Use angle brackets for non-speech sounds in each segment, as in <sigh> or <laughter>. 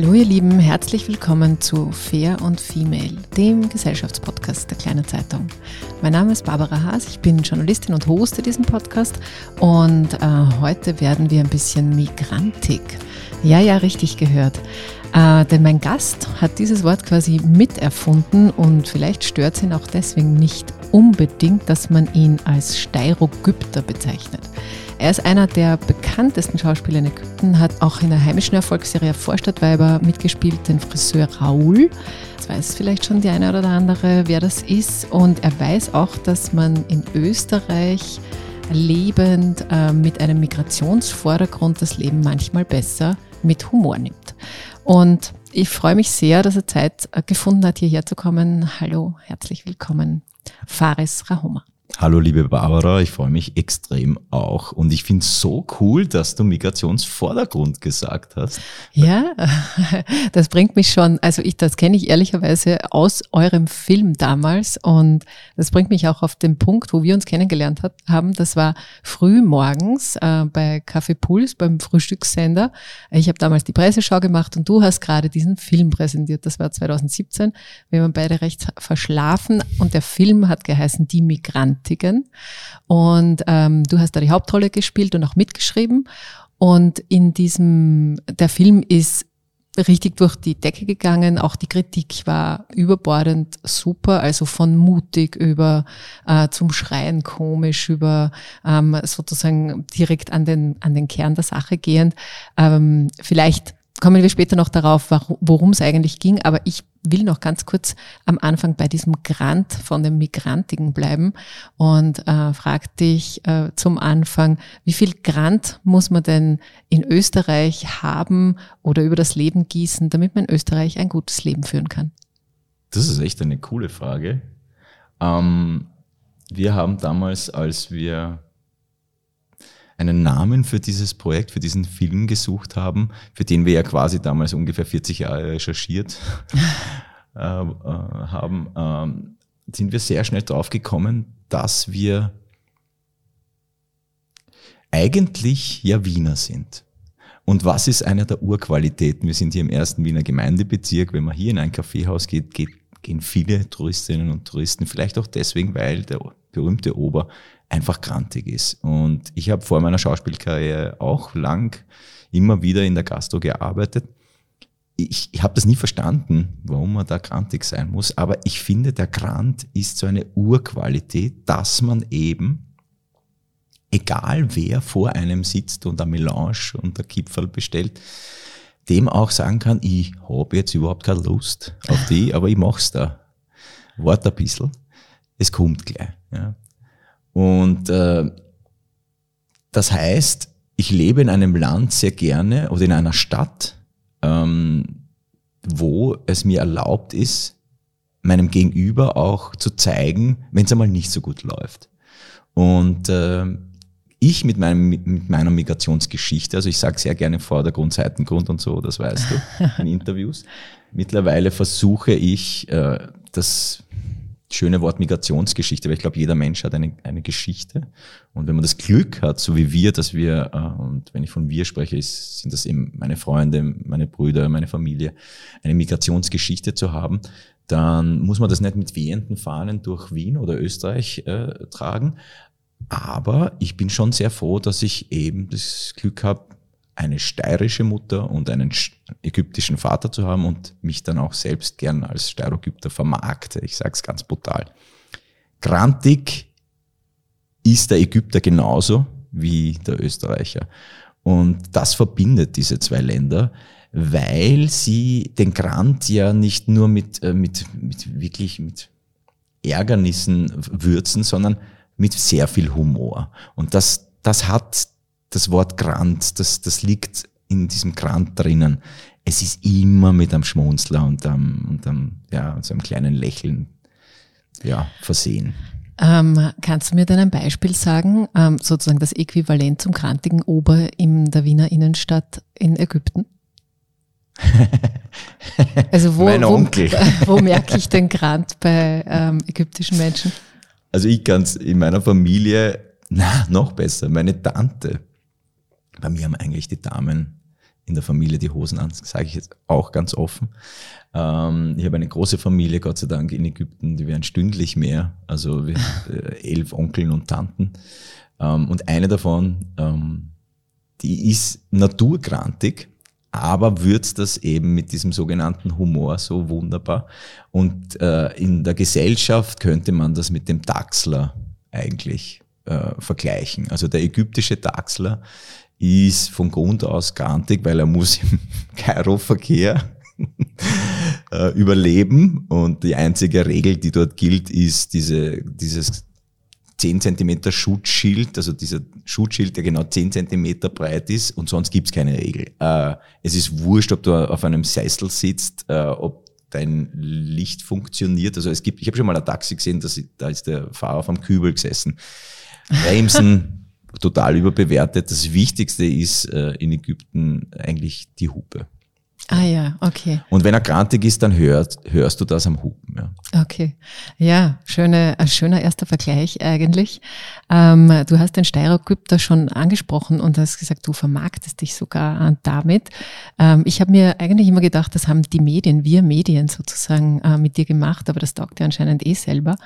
Hallo ihr Lieben, herzlich willkommen zu Fair und Female, dem Gesellschaftspodcast der Kleinen Zeitung. Mein Name ist Barbara Haas, ich bin Journalistin und hoste diesen Podcast und äh, heute werden wir ein bisschen migrantig. Ja, ja, richtig gehört. Äh, denn mein Gast hat dieses Wort quasi miterfunden und vielleicht stört es ihn auch deswegen nicht unbedingt, dass man ihn als Steirogypter bezeichnet. Er ist einer der bekanntesten Schauspieler in Ägypten, hat auch in der heimischen Erfolgsserie Vorstadtweiber mitgespielt, den Friseur Raoul. Das weiß vielleicht schon die eine oder andere, wer das ist. Und er weiß auch, dass man in Österreich lebend äh, mit einem Migrationsvordergrund das Leben manchmal besser mit Humor nimmt. Und ich freue mich sehr, dass er Zeit äh, gefunden hat, hierher zu kommen. Hallo, herzlich willkommen, Faris Rahoma. Hallo liebe Barbara, ich freue mich extrem auch. Und ich finde es so cool, dass du Migrationsvordergrund gesagt hast. Ja, <laughs> das bringt mich schon, also ich, das kenne ich ehrlicherweise aus eurem Film damals und das bringt mich auch auf den Punkt, wo wir uns kennengelernt hat, haben. Das war früh morgens äh, bei Café Puls beim Frühstückssender. Ich habe damals die Presseschau gemacht und du hast gerade diesen Film präsentiert. Das war 2017. Wir waren beide recht verschlafen und der Film hat geheißen Die Migranten. Romantiken. Und ähm, du hast da die Hauptrolle gespielt und auch mitgeschrieben. Und in diesem, der Film ist richtig durch die Decke gegangen. Auch die Kritik war überbordend super, also von mutig über äh, zum Schreien komisch, über ähm, sozusagen direkt an den, an den Kern der Sache gehend. Ähm, vielleicht kommen wir später noch darauf, worum es eigentlich ging, aber ich will noch ganz kurz am Anfang bei diesem Grant von dem Migrantigen bleiben und äh, frag dich äh, zum Anfang, wie viel Grant muss man denn in Österreich haben oder über das Leben gießen, damit man in Österreich ein gutes Leben führen kann? Das ist echt eine coole Frage. Ähm, wir haben damals, als wir einen Namen für dieses Projekt, für diesen Film gesucht haben, für den wir ja quasi damals ungefähr 40 Jahre recherchiert <laughs> äh, äh, haben, äh, sind wir sehr schnell drauf gekommen, dass wir eigentlich ja Wiener sind. Und was ist eine der Urqualitäten? Wir sind hier im ersten Wiener Gemeindebezirk. Wenn man hier in ein Kaffeehaus geht, geht gehen viele Touristinnen und Touristen, vielleicht auch deswegen, weil der berühmte Ober einfach grantig ist. Und ich habe vor meiner Schauspielkarriere auch lang immer wieder in der Gastro gearbeitet. Ich, ich habe das nie verstanden, warum man da grantig sein muss, aber ich finde, der Grant ist so eine Urqualität, dass man eben, egal wer vor einem sitzt und ein Melange und ein Kipferl bestellt, dem auch sagen kann, ich habe jetzt überhaupt keine Lust auf die, aber ich mach's da. Wart ein bisschen, es kommt gleich. Ja. Und äh, das heißt, ich lebe in einem Land sehr gerne oder in einer Stadt, ähm, wo es mir erlaubt ist, meinem Gegenüber auch zu zeigen, wenn es einmal nicht so gut läuft. Und äh, ich mit, meinem, mit meiner Migrationsgeschichte, also ich sage sehr gerne Vordergrund, Seitengrund und so, das weißt du, in Interviews. <laughs> Mittlerweile versuche ich, äh, das schöne Wort Migrationsgeschichte, weil ich glaube, jeder Mensch hat eine, eine Geschichte. Und wenn man das Glück hat, so wie wir, dass wir, äh, und wenn ich von wir spreche, ist, sind das eben meine Freunde, meine Brüder, meine Familie, eine Migrationsgeschichte zu haben, dann muss man das nicht mit wehenden Fahnen durch Wien oder Österreich äh, tragen. Aber ich bin schon sehr froh, dass ich eben das Glück habe, eine steirische Mutter und einen ägyptischen Vater zu haben und mich dann auch selbst gern als Steirogypter vermarkte. Ich sage es ganz brutal. Grantig ist der Ägypter genauso wie der Österreicher. Und das verbindet diese zwei Länder, weil sie den Grant ja nicht nur mit, äh, mit, mit wirklich mit Ärgernissen würzen, sondern mit sehr viel Humor. Und das, das hat das Wort Grant, das, das liegt in diesem Grant drinnen. Es ist immer mit einem Schmunzler und einem, und einem, ja, so einem kleinen Lächeln ja, versehen. Ähm, kannst du mir denn ein Beispiel sagen, ähm, sozusagen das Äquivalent zum grantigen Ober in der Wiener Innenstadt in Ägypten? <laughs> also wo, mein Onkel. wo, <laughs> wo merke ich den Grant bei ähm, ägyptischen Menschen? Also ich kann es in meiner Familie, na, noch besser, meine Tante bei mir haben eigentlich die Damen in der Familie die Hosen an, sage ich jetzt auch ganz offen. Ähm, ich habe eine große Familie, Gott sei Dank, in Ägypten, die werden stündlich mehr, also wir, <laughs> äh, elf Onkeln und Tanten. Ähm, und eine davon, ähm, die ist naturgrantig, aber würzt das eben mit diesem sogenannten Humor so wunderbar. Und äh, in der Gesellschaft könnte man das mit dem Dachsler eigentlich äh, vergleichen. Also der ägyptische Dachsler ist von Grund aus grantig, weil er muss im <laughs> Kairo-Verkehr <laughs> äh, überleben und die einzige Regel, die dort gilt, ist diese, dieses 10 Zentimeter Schutzschild, also dieser Schutzschild, der genau 10 Zentimeter breit ist und sonst gibt's keine Regel. Äh, es ist wurscht, ob du auf einem Sessel sitzt, äh, ob dein Licht funktioniert. Also es gibt, ich habe schon mal ein Taxi gesehen, da ist der Fahrer auf einem Kübel gesessen. Bremsen total überbewertet. Das Wichtigste ist äh, in Ägypten eigentlich die Hupe. Ah ja, okay. Und wenn er grantig ist, dann hörst, hörst du das am Hupen. Ja. Okay. Ja, schöne, ein schöner erster Vergleich eigentlich. Ähm, du hast den Steirer-Ägypter schon angesprochen und hast gesagt, du vermarktest dich sogar damit. Ähm, ich habe mir eigentlich immer gedacht, das haben die Medien, wir Medien sozusagen äh, mit dir gemacht, aber das taugt dir anscheinend eh selber.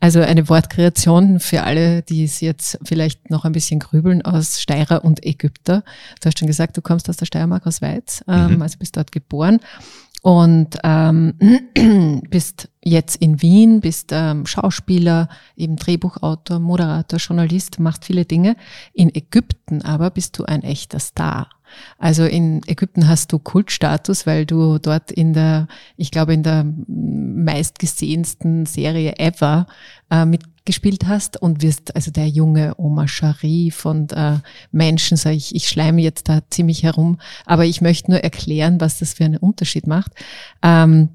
Also eine Wortkreation für alle, die es jetzt vielleicht noch ein bisschen grübeln aus Steirer und Ägypter. Du hast schon gesagt, du kommst aus der Steiermark aus Weiz, ähm, mhm. also bist dort geboren und ähm, <clears throat> bist jetzt in Wien, bist ähm, Schauspieler, eben Drehbuchautor, Moderator, Journalist, machst viele Dinge. In Ägypten aber bist du ein echter Star. Also in Ägypten hast du Kultstatus, weil du dort in der, ich glaube, in der meistgesehensten Serie ever äh, mitgespielt hast und wirst also der junge Omar Sharif und äh, Menschen, sage ich, ich schleime jetzt da ziemlich herum, aber ich möchte nur erklären, was das für einen Unterschied macht. Ähm,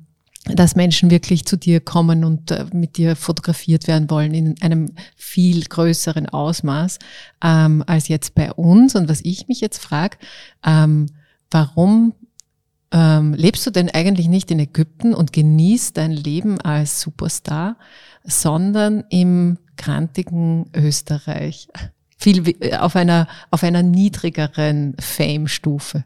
dass Menschen wirklich zu dir kommen und äh, mit dir fotografiert werden wollen in einem viel größeren Ausmaß ähm, als jetzt bei uns. Und was ich mich jetzt frage, ähm, warum ähm, lebst du denn eigentlich nicht in Ägypten und genießt dein Leben als Superstar, sondern im krantigen Österreich? Viel auf einer, auf einer niedrigeren Fame-Stufe.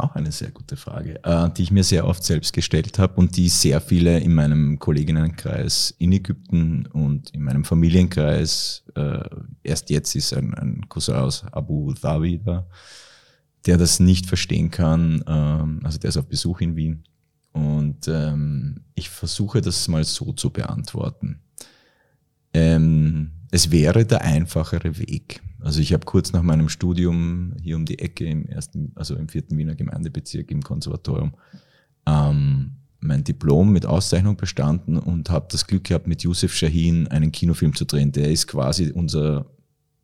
Auch eine sehr gute Frage, äh, die ich mir sehr oft selbst gestellt habe und die sehr viele in meinem Kolleginnenkreis in Ägypten und in meinem Familienkreis, äh, erst jetzt ist ein, ein Cousin aus Abu Dhabi da, der das nicht verstehen kann, ähm, also der ist auf Besuch in Wien. Und ähm, ich versuche das mal so zu beantworten. Ähm, es wäre der einfachere Weg. Also ich habe kurz nach meinem Studium hier um die Ecke im ersten, also im vierten Wiener Gemeindebezirk im Konservatorium ähm, mein Diplom mit Auszeichnung bestanden und habe das Glück gehabt, mit Yusuf Shahin einen Kinofilm zu drehen. Der ist quasi unser,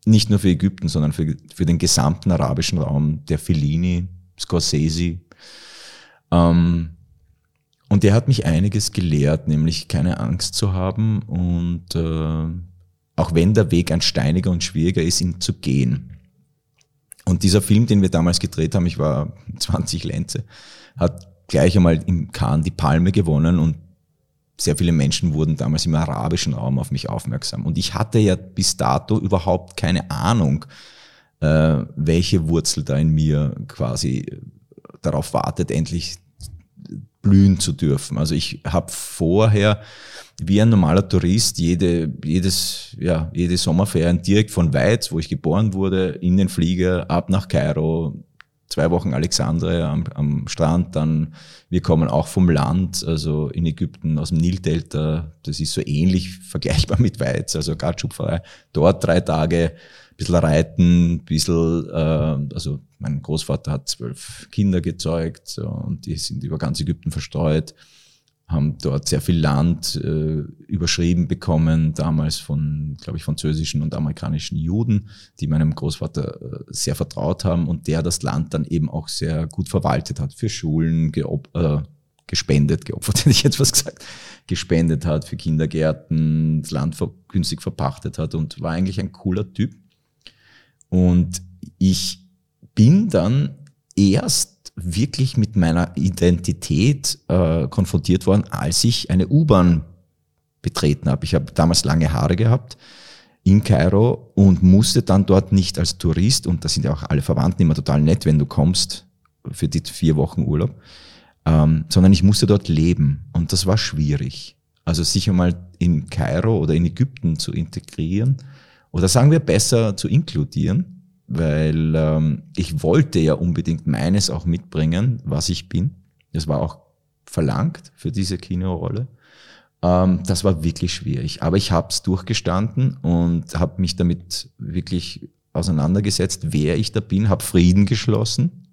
nicht nur für Ägypten, sondern für, für den gesamten arabischen Raum, der Fellini, Scorsese. Ähm, und der hat mich einiges gelehrt, nämlich keine Angst zu haben und äh, auch wenn der Weg ein steiniger und schwieriger ist, ihn zu gehen. Und dieser Film, den wir damals gedreht haben, ich war <laughs> 20 Lenze, hat gleich einmal im Cannes die Palme gewonnen und sehr viele Menschen wurden damals im arabischen Raum auf mich aufmerksam. Und ich hatte ja bis dato überhaupt keine Ahnung, äh, welche Wurzel da in mir quasi darauf wartet, endlich blühen zu dürfen. Also ich habe vorher wie ein normaler Tourist jede, jedes, ja, jede Sommerferien direkt von Weiz, wo ich geboren wurde, in den Flieger, ab nach Kairo, zwei Wochen Alexandria am, am Strand, dann wir kommen auch vom Land, also in Ägypten aus dem Nildelta, das ist so ähnlich vergleichbar mit Weiz, also Gatschupferei, dort drei Tage, bisschen reiten, bisschen, äh, also mein Großvater hat zwölf Kinder gezeugt und die sind über ganz Ägypten verstreut haben dort sehr viel Land äh, überschrieben bekommen, damals von, glaube ich, französischen und amerikanischen Juden, die meinem Großvater äh, sehr vertraut haben und der das Land dann eben auch sehr gut verwaltet hat, für Schulen geop äh, gespendet, geopfert <laughs> hätte ich jetzt was gesagt, gespendet hat, für Kindergärten, das Land günstig verpachtet hat und war eigentlich ein cooler Typ. Und ich bin dann erst wirklich mit meiner Identität äh, konfrontiert worden, als ich eine U-Bahn betreten habe. Ich habe damals lange Haare gehabt. in Kairo und musste dann dort nicht als Tourist, und da sind ja auch alle Verwandten immer total nett, wenn du kommst für die vier Wochen Urlaub, ähm, sondern ich musste dort leben und das war schwierig. Also sich einmal in Kairo oder in Ägypten zu integrieren oder sagen wir besser zu inkludieren, weil ähm, ich wollte ja unbedingt meines auch mitbringen, was ich bin. Das war auch verlangt für diese Kinorolle. Ähm, das war wirklich schwierig, aber ich habe es durchgestanden und habe mich damit wirklich auseinandergesetzt, wer ich da bin, habe Frieden geschlossen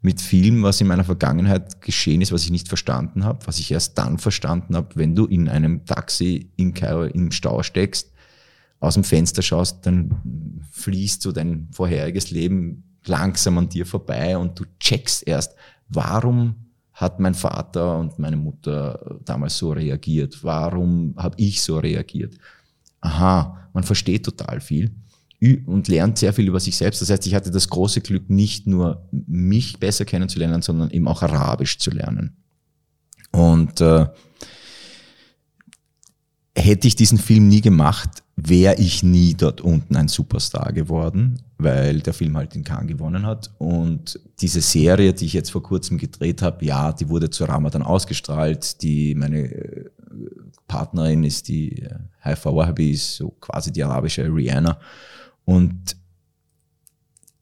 mit vielem, was in meiner Vergangenheit geschehen ist, was ich nicht verstanden habe, was ich erst dann verstanden habe, wenn du in einem Taxi in Kairo im Stau steckst, aus dem Fenster schaust, dann fließt so dein vorheriges Leben langsam an dir vorbei und du checkst erst, warum hat mein Vater und meine Mutter damals so reagiert? Warum habe ich so reagiert? Aha, man versteht total viel und lernt sehr viel über sich selbst. Das heißt, ich hatte das große Glück, nicht nur mich besser kennenzulernen, sondern eben auch Arabisch zu lernen. Und äh, hätte ich diesen Film nie gemacht, wäre ich nie dort unten ein Superstar geworden, weil der Film halt in Cannes gewonnen hat. Und diese Serie, die ich jetzt vor kurzem gedreht habe, ja, die wurde zu Ramadan ausgestrahlt. Die meine äh, Partnerin ist die äh, Haifa Wahabi, ist so quasi die arabische Rihanna. Und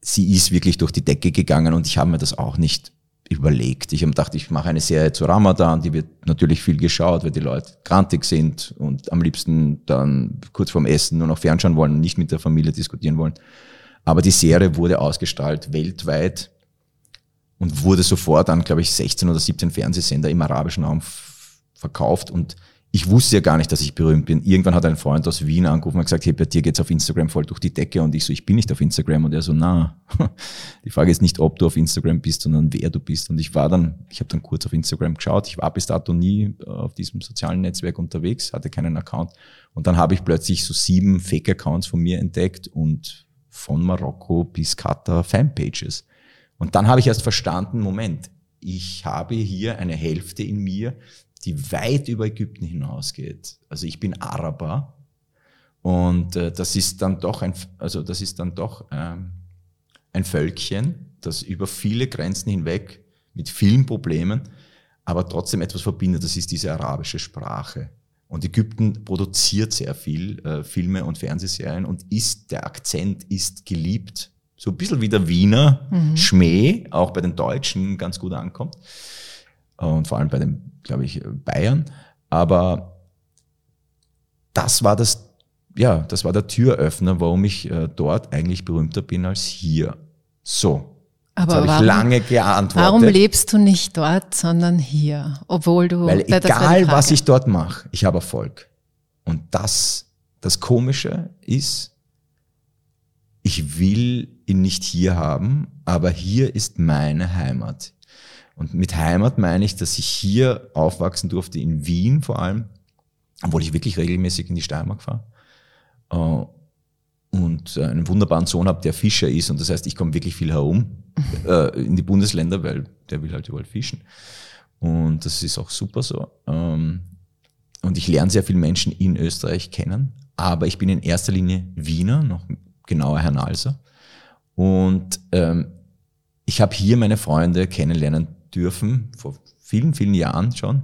sie ist wirklich durch die Decke gegangen und ich habe mir das auch nicht überlegt. Ich habe gedacht, ich mache eine Serie zu Ramadan, die wird natürlich viel geschaut, weil die Leute grantig sind und am liebsten dann kurz vorm Essen nur noch fernschauen wollen und nicht mit der Familie diskutieren wollen. Aber die Serie wurde ausgestrahlt weltweit und wurde sofort an, glaube ich, 16 oder 17 Fernsehsender im arabischen Raum verkauft und ich wusste ja gar nicht, dass ich berühmt bin. Irgendwann hat ein Freund aus Wien angerufen und gesagt, hey, bei dir geht's auf Instagram voll durch die Decke. Und ich so, ich bin nicht auf Instagram. Und er so, na, <laughs> die Frage ist nicht, ob du auf Instagram bist, sondern wer du bist. Und ich war dann, ich habe dann kurz auf Instagram geschaut. Ich war bis dato nie äh, auf diesem sozialen Netzwerk unterwegs, hatte keinen Account. Und dann habe ich plötzlich so sieben Fake-Accounts von mir entdeckt und von Marokko bis Katar Fanpages. Und dann habe ich erst verstanden, Moment, ich habe hier eine Hälfte in mir, die weit über Ägypten hinausgeht. Also ich bin Araber und äh, das ist dann doch ein, also das ist dann doch ähm, ein Völkchen, das über viele Grenzen hinweg mit vielen Problemen, aber trotzdem etwas verbindet. Das ist diese arabische Sprache. Und Ägypten produziert sehr viel äh, Filme und Fernsehserien und ist der Akzent ist geliebt. So ein bisschen wie der Wiener mhm. Schmäh, auch bei den Deutschen ganz gut ankommt und vor allem bei den, glaube ich, Bayern. Aber das war das, ja, das war der Türöffner, warum ich äh, dort eigentlich berühmter bin als hier. So. Aber habe ich lange geantwortet. Warum lebst du nicht dort, sondern hier, obwohl du? Weil egal was ich dort mache, ich habe Erfolg. Und das, das Komische ist, ich will ihn nicht hier haben, aber hier ist meine Heimat. Und mit Heimat meine ich, dass ich hier aufwachsen durfte, in Wien vor allem, obwohl ich wirklich regelmäßig in die Steiermark fahre. Äh, und einen wunderbaren Sohn habe, der Fischer ist. Und das heißt, ich komme wirklich viel herum <laughs> äh, in die Bundesländer, weil der will halt überall fischen. Und das ist auch super so. Ähm, und ich lerne sehr viele Menschen in Österreich kennen. Aber ich bin in erster Linie Wiener, noch genauer Herr Nalser. Und ähm, ich habe hier meine Freunde kennenlernen dürfen, vor vielen, vielen Jahren schon.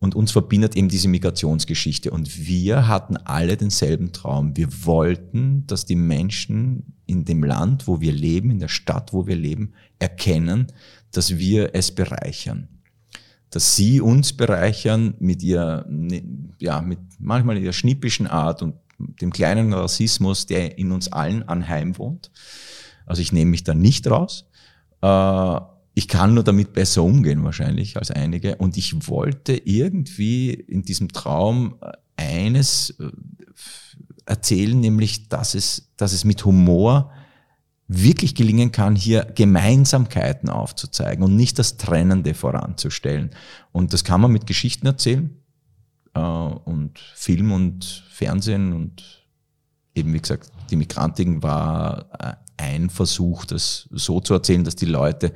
Und uns verbindet eben diese Migrationsgeschichte. Und wir hatten alle denselben Traum. Wir wollten, dass die Menschen in dem Land, wo wir leben, in der Stadt, wo wir leben, erkennen, dass wir es bereichern. Dass sie uns bereichern mit ihrer, ja, mit manchmal ihrer schnippischen Art und dem kleinen Rassismus, der in uns allen anheim wohnt. Also ich nehme mich da nicht raus. Äh, ich kann nur damit besser umgehen wahrscheinlich als einige. Und ich wollte irgendwie in diesem Traum äh, eines äh, erzählen, nämlich, dass es, dass es mit Humor wirklich gelingen kann, hier Gemeinsamkeiten aufzuzeigen und nicht das Trennende voranzustellen. Und das kann man mit Geschichten erzählen äh, und Film und Fernsehen und eben wie gesagt, die Migrantigen war äh, ein Versuch, das so zu erzählen, dass die Leute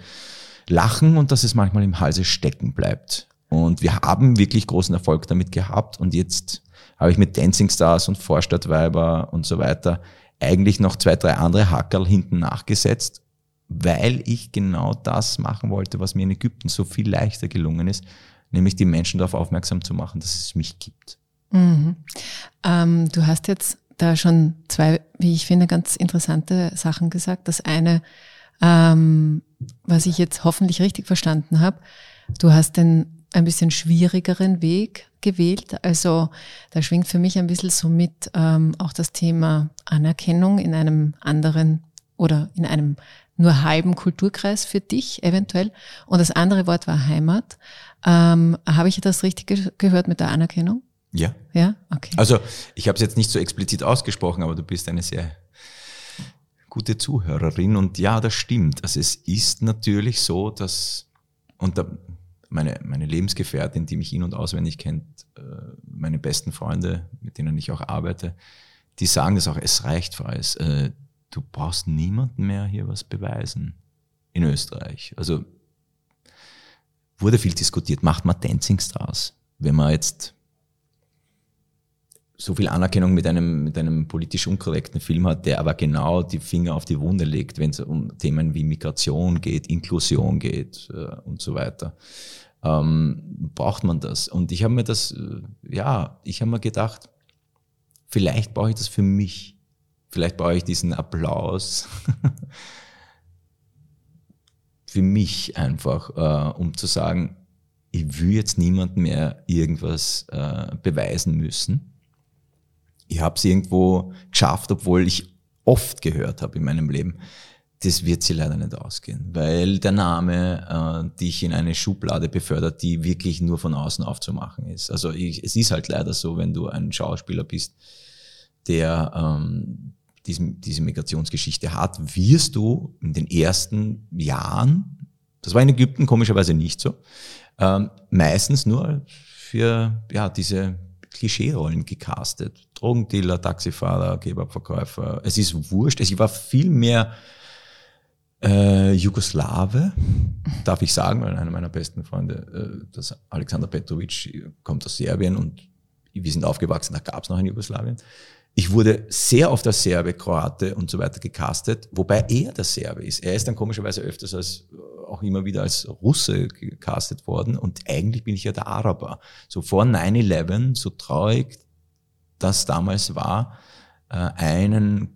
lachen und dass es manchmal im Halse stecken bleibt. Und wir haben wirklich großen Erfolg damit gehabt und jetzt habe ich mit Dancing Stars und Vorstadtweiber und so weiter eigentlich noch zwei, drei andere Hackerl hinten nachgesetzt, weil ich genau das machen wollte, was mir in Ägypten so viel leichter gelungen ist, nämlich die Menschen darauf aufmerksam zu machen, dass es mich gibt. Mhm. Ähm, du hast jetzt da schon zwei, wie ich finde, ganz interessante Sachen gesagt. Das eine, ähm, was ich jetzt hoffentlich richtig verstanden habe, du hast den ein bisschen schwierigeren Weg gewählt. Also da schwingt für mich ein bisschen so mit ähm, auch das Thema Anerkennung in einem anderen oder in einem nur halben Kulturkreis für dich eventuell. Und das andere Wort war Heimat. Ähm, Habe ich das richtig ge gehört mit der Anerkennung? Ja. Ja, okay. Also ich habe es jetzt nicht so explizit ausgesprochen, aber du bist eine sehr gute Zuhörerin und ja, das stimmt. Also es ist natürlich so, dass und da, meine, meine Lebensgefährtin, die mich in- und auswendig kennt, äh, meine besten Freunde, mit denen ich auch arbeite, die sagen das auch, es reicht, Freies. Äh, du brauchst niemandem mehr hier was beweisen in Österreich. Also wurde viel diskutiert, macht man Dancing Stars. Wenn man jetzt so viel Anerkennung mit einem, mit einem politisch unkorrekten Film hat, der aber genau die Finger auf die Wunde legt, wenn es um Themen wie Migration geht, Inklusion geht äh, und so weiter. Ähm, braucht man das? Und ich habe mir das, äh, ja, ich habe mir gedacht, vielleicht brauche ich das für mich. Vielleicht brauche ich diesen Applaus <laughs> für mich einfach, äh, um zu sagen, ich will jetzt niemandem mehr irgendwas äh, beweisen müssen ich habe es irgendwo geschafft, obwohl ich oft gehört habe in meinem Leben. Das wird sie leider nicht ausgehen, weil der Name äh, dich in eine Schublade befördert, die wirklich nur von außen aufzumachen ist. Also ich, es ist halt leider so, wenn du ein Schauspieler bist, der ähm, diesen, diese Migrationsgeschichte hat, wirst du in den ersten Jahren, das war in Ägypten komischerweise nicht so, ähm, meistens nur für ja, diese Klischee-Rollen gecastet. Drogendealer, Taxifahrer, Kebabverkäufer. Es ist wurscht. Ich war viel mehr äh, Jugoslawe, darf ich sagen, weil einer meiner besten Freunde, äh, das Alexander Petrovic, kommt aus Serbien und wir sind aufgewachsen, da gab es noch in Jugoslawien. Ich wurde sehr oft als Serbe, Kroate und so weiter gecastet, wobei er der Serbe ist. Er ist dann komischerweise öfters als auch immer wieder als Russe gecastet worden und eigentlich bin ich ja der Araber. So vor 9-11, so traurig das damals war, äh, einen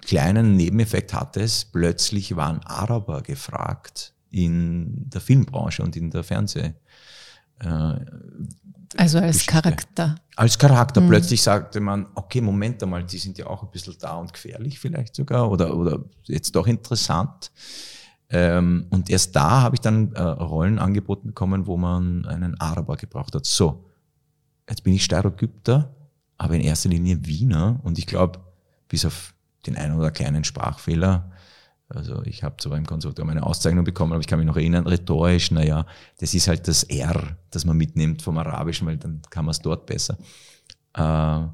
kleinen Nebeneffekt hatte es, plötzlich waren Araber gefragt in der Filmbranche und in der Fernseh. Äh, also als Geschichte. Charakter. Als Charakter. Mhm. Plötzlich sagte man, okay, Moment einmal, die sind ja auch ein bisschen da und gefährlich vielleicht sogar oder, oder jetzt doch interessant. Ähm, und erst da habe ich dann äh, Rollen angeboten bekommen, wo man einen Araber gebraucht hat. So, jetzt bin ich Steirogypter, aber in erster Linie Wiener und ich glaube, bis auf den einen oder kleinen Sprachfehler, also ich habe zwar im Konservatorium eine Auszeichnung bekommen, aber ich kann mich noch erinnern, rhetorisch, naja, das ist halt das R, das man mitnimmt vom Arabischen, weil dann kann man es dort besser. Äh,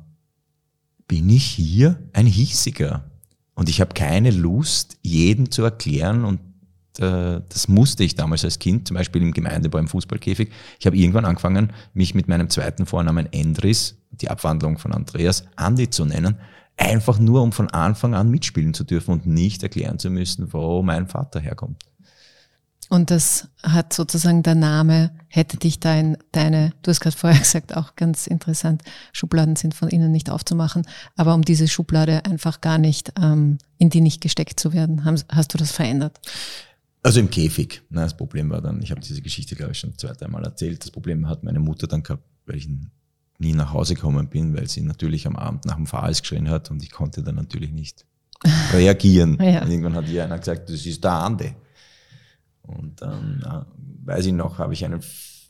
bin ich hier ein Hiesiger? Und ich habe keine Lust, jeden zu erklären und das musste ich damals als Kind, zum Beispiel im Gemeindebau im Fußballkäfig. Ich habe irgendwann angefangen, mich mit meinem zweiten Vornamen Endris, die Abwandlung von Andreas, Andi zu nennen, einfach nur um von Anfang an mitspielen zu dürfen und nicht erklären zu müssen, wo mein Vater herkommt. Und das hat sozusagen der Name, hätte dich dein, deine, du hast gerade vorher <laughs> gesagt, auch ganz interessant, Schubladen sind von innen nicht aufzumachen, aber um diese Schublade einfach gar nicht, ähm, in die nicht gesteckt zu werden, hast du das verändert? Also im Käfig. Na, das Problem war dann, ich habe diese Geschichte, glaube ich, schon zwei, dreimal erzählt. Das Problem hat meine Mutter dann gehabt, weil ich nie nach Hause gekommen bin, weil sie natürlich am Abend nach dem Fahreis geschrien hat und ich konnte dann natürlich nicht <laughs> reagieren. ja. Und irgendwann hat ihr einer gesagt, das ist der Ande. Und dann, ja, weiß ich noch, habe ich einen,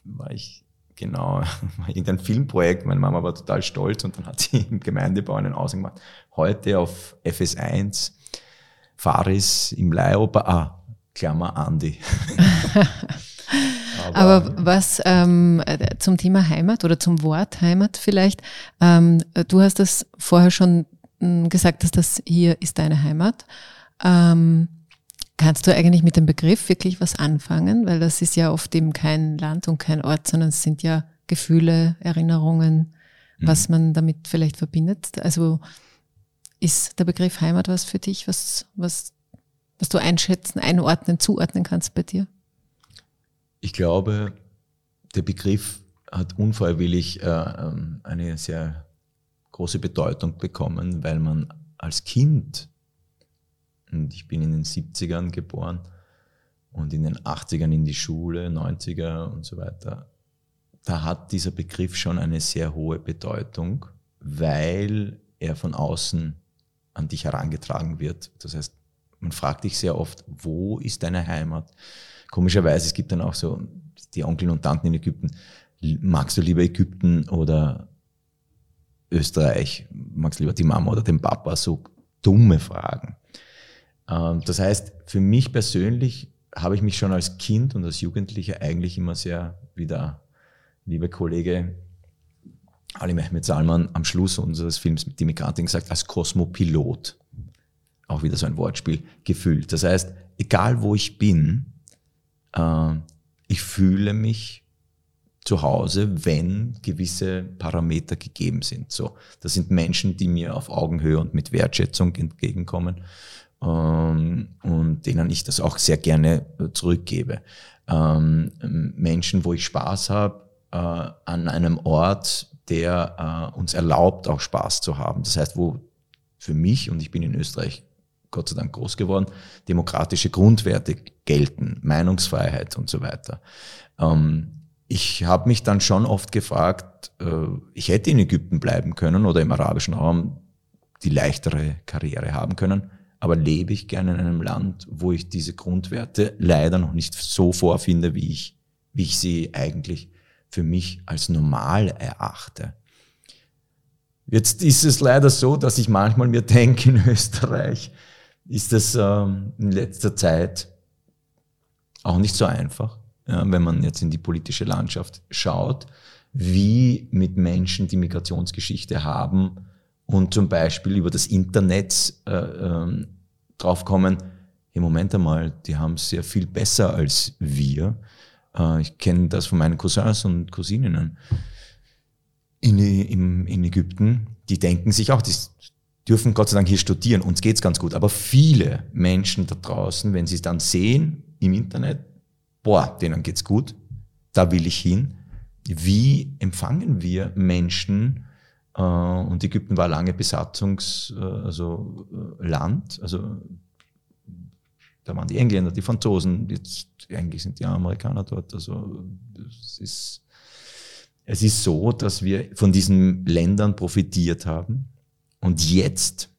war ich genau, <laughs> war irgendein Filmprojekt, meine Mama war total stolz und dann hat sie im Gemeindebau einen Aussehen gemacht. Heute auf FS1, Faris im Leihoper, ah, Klammer Andi. <laughs> Aber, Aber, was ähm, zum Thema Heimat oder zum Wort Heimat vielleicht, ähm, du hast das vorher schon hm, gesagt, dass das hier ist deine Heimat. Ähm, kannst du eigentlich mit dem Begriff wirklich was anfangen? Weil das ist ja oft eben kein Land und kein Ort, sondern es sind ja Gefühle, Erinnerungen was man damit vielleicht verbindet. Also ist der Begriff Heimat was für dich, was, was, was du einschätzen, einordnen, zuordnen kannst bei dir? Ich glaube, der Begriff hat unfreiwillig äh, ähm, eine sehr große Bedeutung bekommen, weil man als Kind, und ich bin in den 70ern geboren und in den 80ern in die Schule, 90er und so weiter, da hat dieser Begriff schon eine sehr hohe Bedeutung, weil er von außen an dich herangetragen wird. Das heißt, man fragt dich sehr oft, wo ist deine Heimat? Komischerweise, es gibt dann auch so die Onkel und Tanten in Ägypten. Magst du lieber Ägypten oder Österreich? Magst du lieber die Mama oder den Papa? So dumme Fragen. Ähm, das heißt, für mich persönlich habe ich mich schon als Kind und als Jugendlicher eigentlich immer sehr, wie der liebe Kollege Ali Mehmet Salman am Schluss unseres Films mit die Migrantin gesagt, als Kosmopilot. Auch wieder so ein Wortspiel, gefühlt. Das heißt, egal wo ich bin, äh, ich fühle mich zu Hause, wenn gewisse Parameter gegeben sind. So, das sind Menschen, die mir auf Augenhöhe und mit Wertschätzung entgegenkommen ähm, und denen ich das auch sehr gerne äh, zurückgebe. Ähm, Menschen, wo ich Spaß habe, äh, an einem Ort, der uns erlaubt, auch Spaß zu haben. Das heißt, wo für mich, und ich bin in Österreich Gott sei Dank groß geworden, demokratische Grundwerte gelten, Meinungsfreiheit und so weiter. Ähm, ich habe mich dann schon oft gefragt, äh, ich hätte in Ägypten bleiben können oder im arabischen Raum die leichtere Karriere haben können, aber lebe ich gerne in einem Land, wo ich diese Grundwerte leider noch nicht so vorfinde, wie ich, wie ich sie eigentlich für mich als normal erachte. Jetzt ist es leider so, dass ich manchmal mir denke, in Österreich ist es ähm, in letzter Zeit auch nicht so einfach, ja, wenn man jetzt in die politische Landschaft schaut, wie mit Menschen die Migrationsgeschichte haben und zum Beispiel über das Internet äh, ähm, draufkommen, im Moment einmal, die haben es sehr viel besser als wir. Äh, ich kenne das von meinen Cousins und Cousininnen in, in, in Ägypten. Die denken sich auch, die dürfen Gott sei Dank hier studieren, uns geht's ganz gut. Aber viele Menschen da draußen, wenn sie es dann sehen im Internet, boah, denen geht's gut, da will ich hin. Wie empfangen wir Menschen, äh, und Ägypten war lange Besatzungsland, äh, also, Land, also da waren die Engländer, die Franzosen, jetzt eigentlich sind die Amerikaner dort. Also es ist, es ist so, dass wir von diesen Ländern profitiert haben. Und jetzt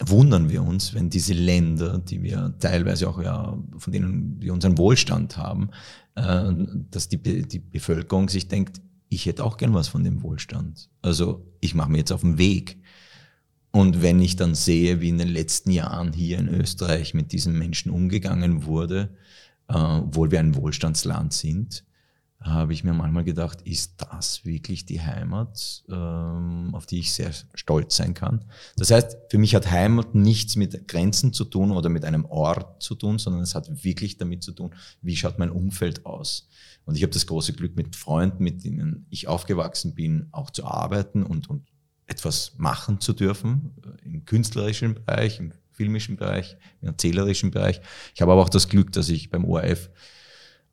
wundern wir uns, wenn diese Länder, die wir teilweise auch ja, von denen wir unseren Wohlstand haben, äh, dass die, die Bevölkerung sich denkt, ich hätte auch gern was von dem Wohlstand. Also ich mache mir jetzt auf den Weg. Und wenn ich dann sehe, wie in den letzten Jahren hier in Österreich mit diesen Menschen umgegangen wurde, äh, obwohl wir ein Wohlstandsland sind, habe ich mir manchmal gedacht, ist das wirklich die Heimat, ähm, auf die ich sehr stolz sein kann? Das heißt, für mich hat Heimat nichts mit Grenzen zu tun oder mit einem Ort zu tun, sondern es hat wirklich damit zu tun, wie schaut mein Umfeld aus? Und ich habe das große Glück, mit Freunden, mit denen ich aufgewachsen bin, auch zu arbeiten und, und etwas machen zu dürfen, äh, im künstlerischen Bereich, im filmischen Bereich, im erzählerischen Bereich. Ich habe aber auch das Glück, dass ich beim ORF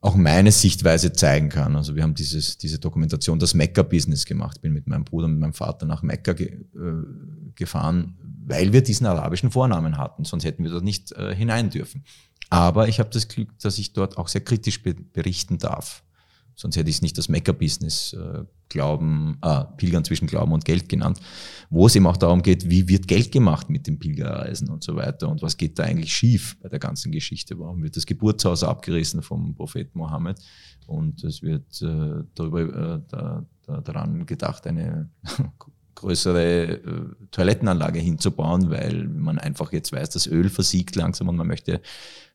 auch meine Sichtweise zeigen kann. Also wir haben dieses, diese Dokumentation, das Mekka-Business gemacht. Ich bin mit meinem Bruder, mit meinem Vater nach Mekka ge, äh, gefahren, weil wir diesen arabischen Vornamen hatten. Sonst hätten wir dort nicht äh, hinein dürfen. Aber ich habe das Glück, dass ich dort auch sehr kritisch be berichten darf. Sonst hätte ich es nicht das Mecca-Business äh, Glauben, äh, Pilgern zwischen Glauben und Geld genannt, wo es eben auch darum geht, wie wird Geld gemacht mit den Pilgerreisen und so weiter und was geht da eigentlich schief bei der ganzen Geschichte. Warum wird das Geburtshaus abgerissen vom Propheten Mohammed und es wird äh, darüber äh, da, da, daran gedacht, eine <laughs> größere äh, Toilettenanlage hinzubauen, weil man einfach jetzt weiß, das Öl versiegt langsam und man möchte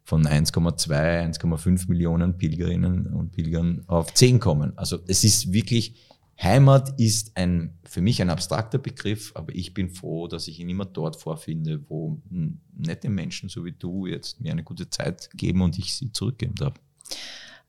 von 1,2, 1,5 Millionen Pilgerinnen und Pilgern auf 10 kommen. Also es ist wirklich, Heimat ist ein, für mich ein abstrakter Begriff, aber ich bin froh, dass ich ihn immer dort vorfinde, wo nette Menschen so wie du jetzt mir eine gute Zeit geben und ich sie zurückgeben darf.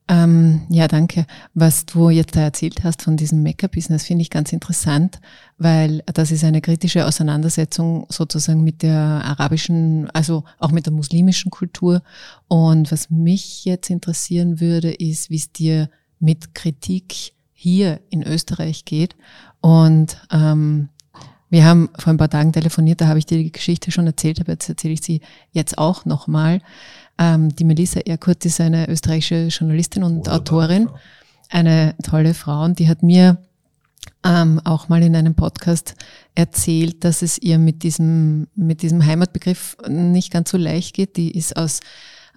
Ähm, ja, danke. Was du jetzt da erzählt hast von diesem Mecca-Business, finde ich ganz interessant, weil das ist eine kritische Auseinandersetzung sozusagen mit der arabischen, also auch mit der muslimischen Kultur. Und was mich jetzt interessieren würde, ist, wie es dir mit Kritik hier in Österreich geht. Und ähm, wir haben vor ein paar Tagen telefoniert, da habe ich dir die Geschichte schon erzählt, aber jetzt erzähle ich sie jetzt auch nochmal. Ähm, die Melissa Erkurt ist eine österreichische Journalistin und Wunderbar, Autorin, Frau. eine tolle Frau und die hat mir ähm, auch mal in einem Podcast erzählt, dass es ihr mit diesem, mit diesem Heimatbegriff nicht ganz so leicht geht. Die ist aus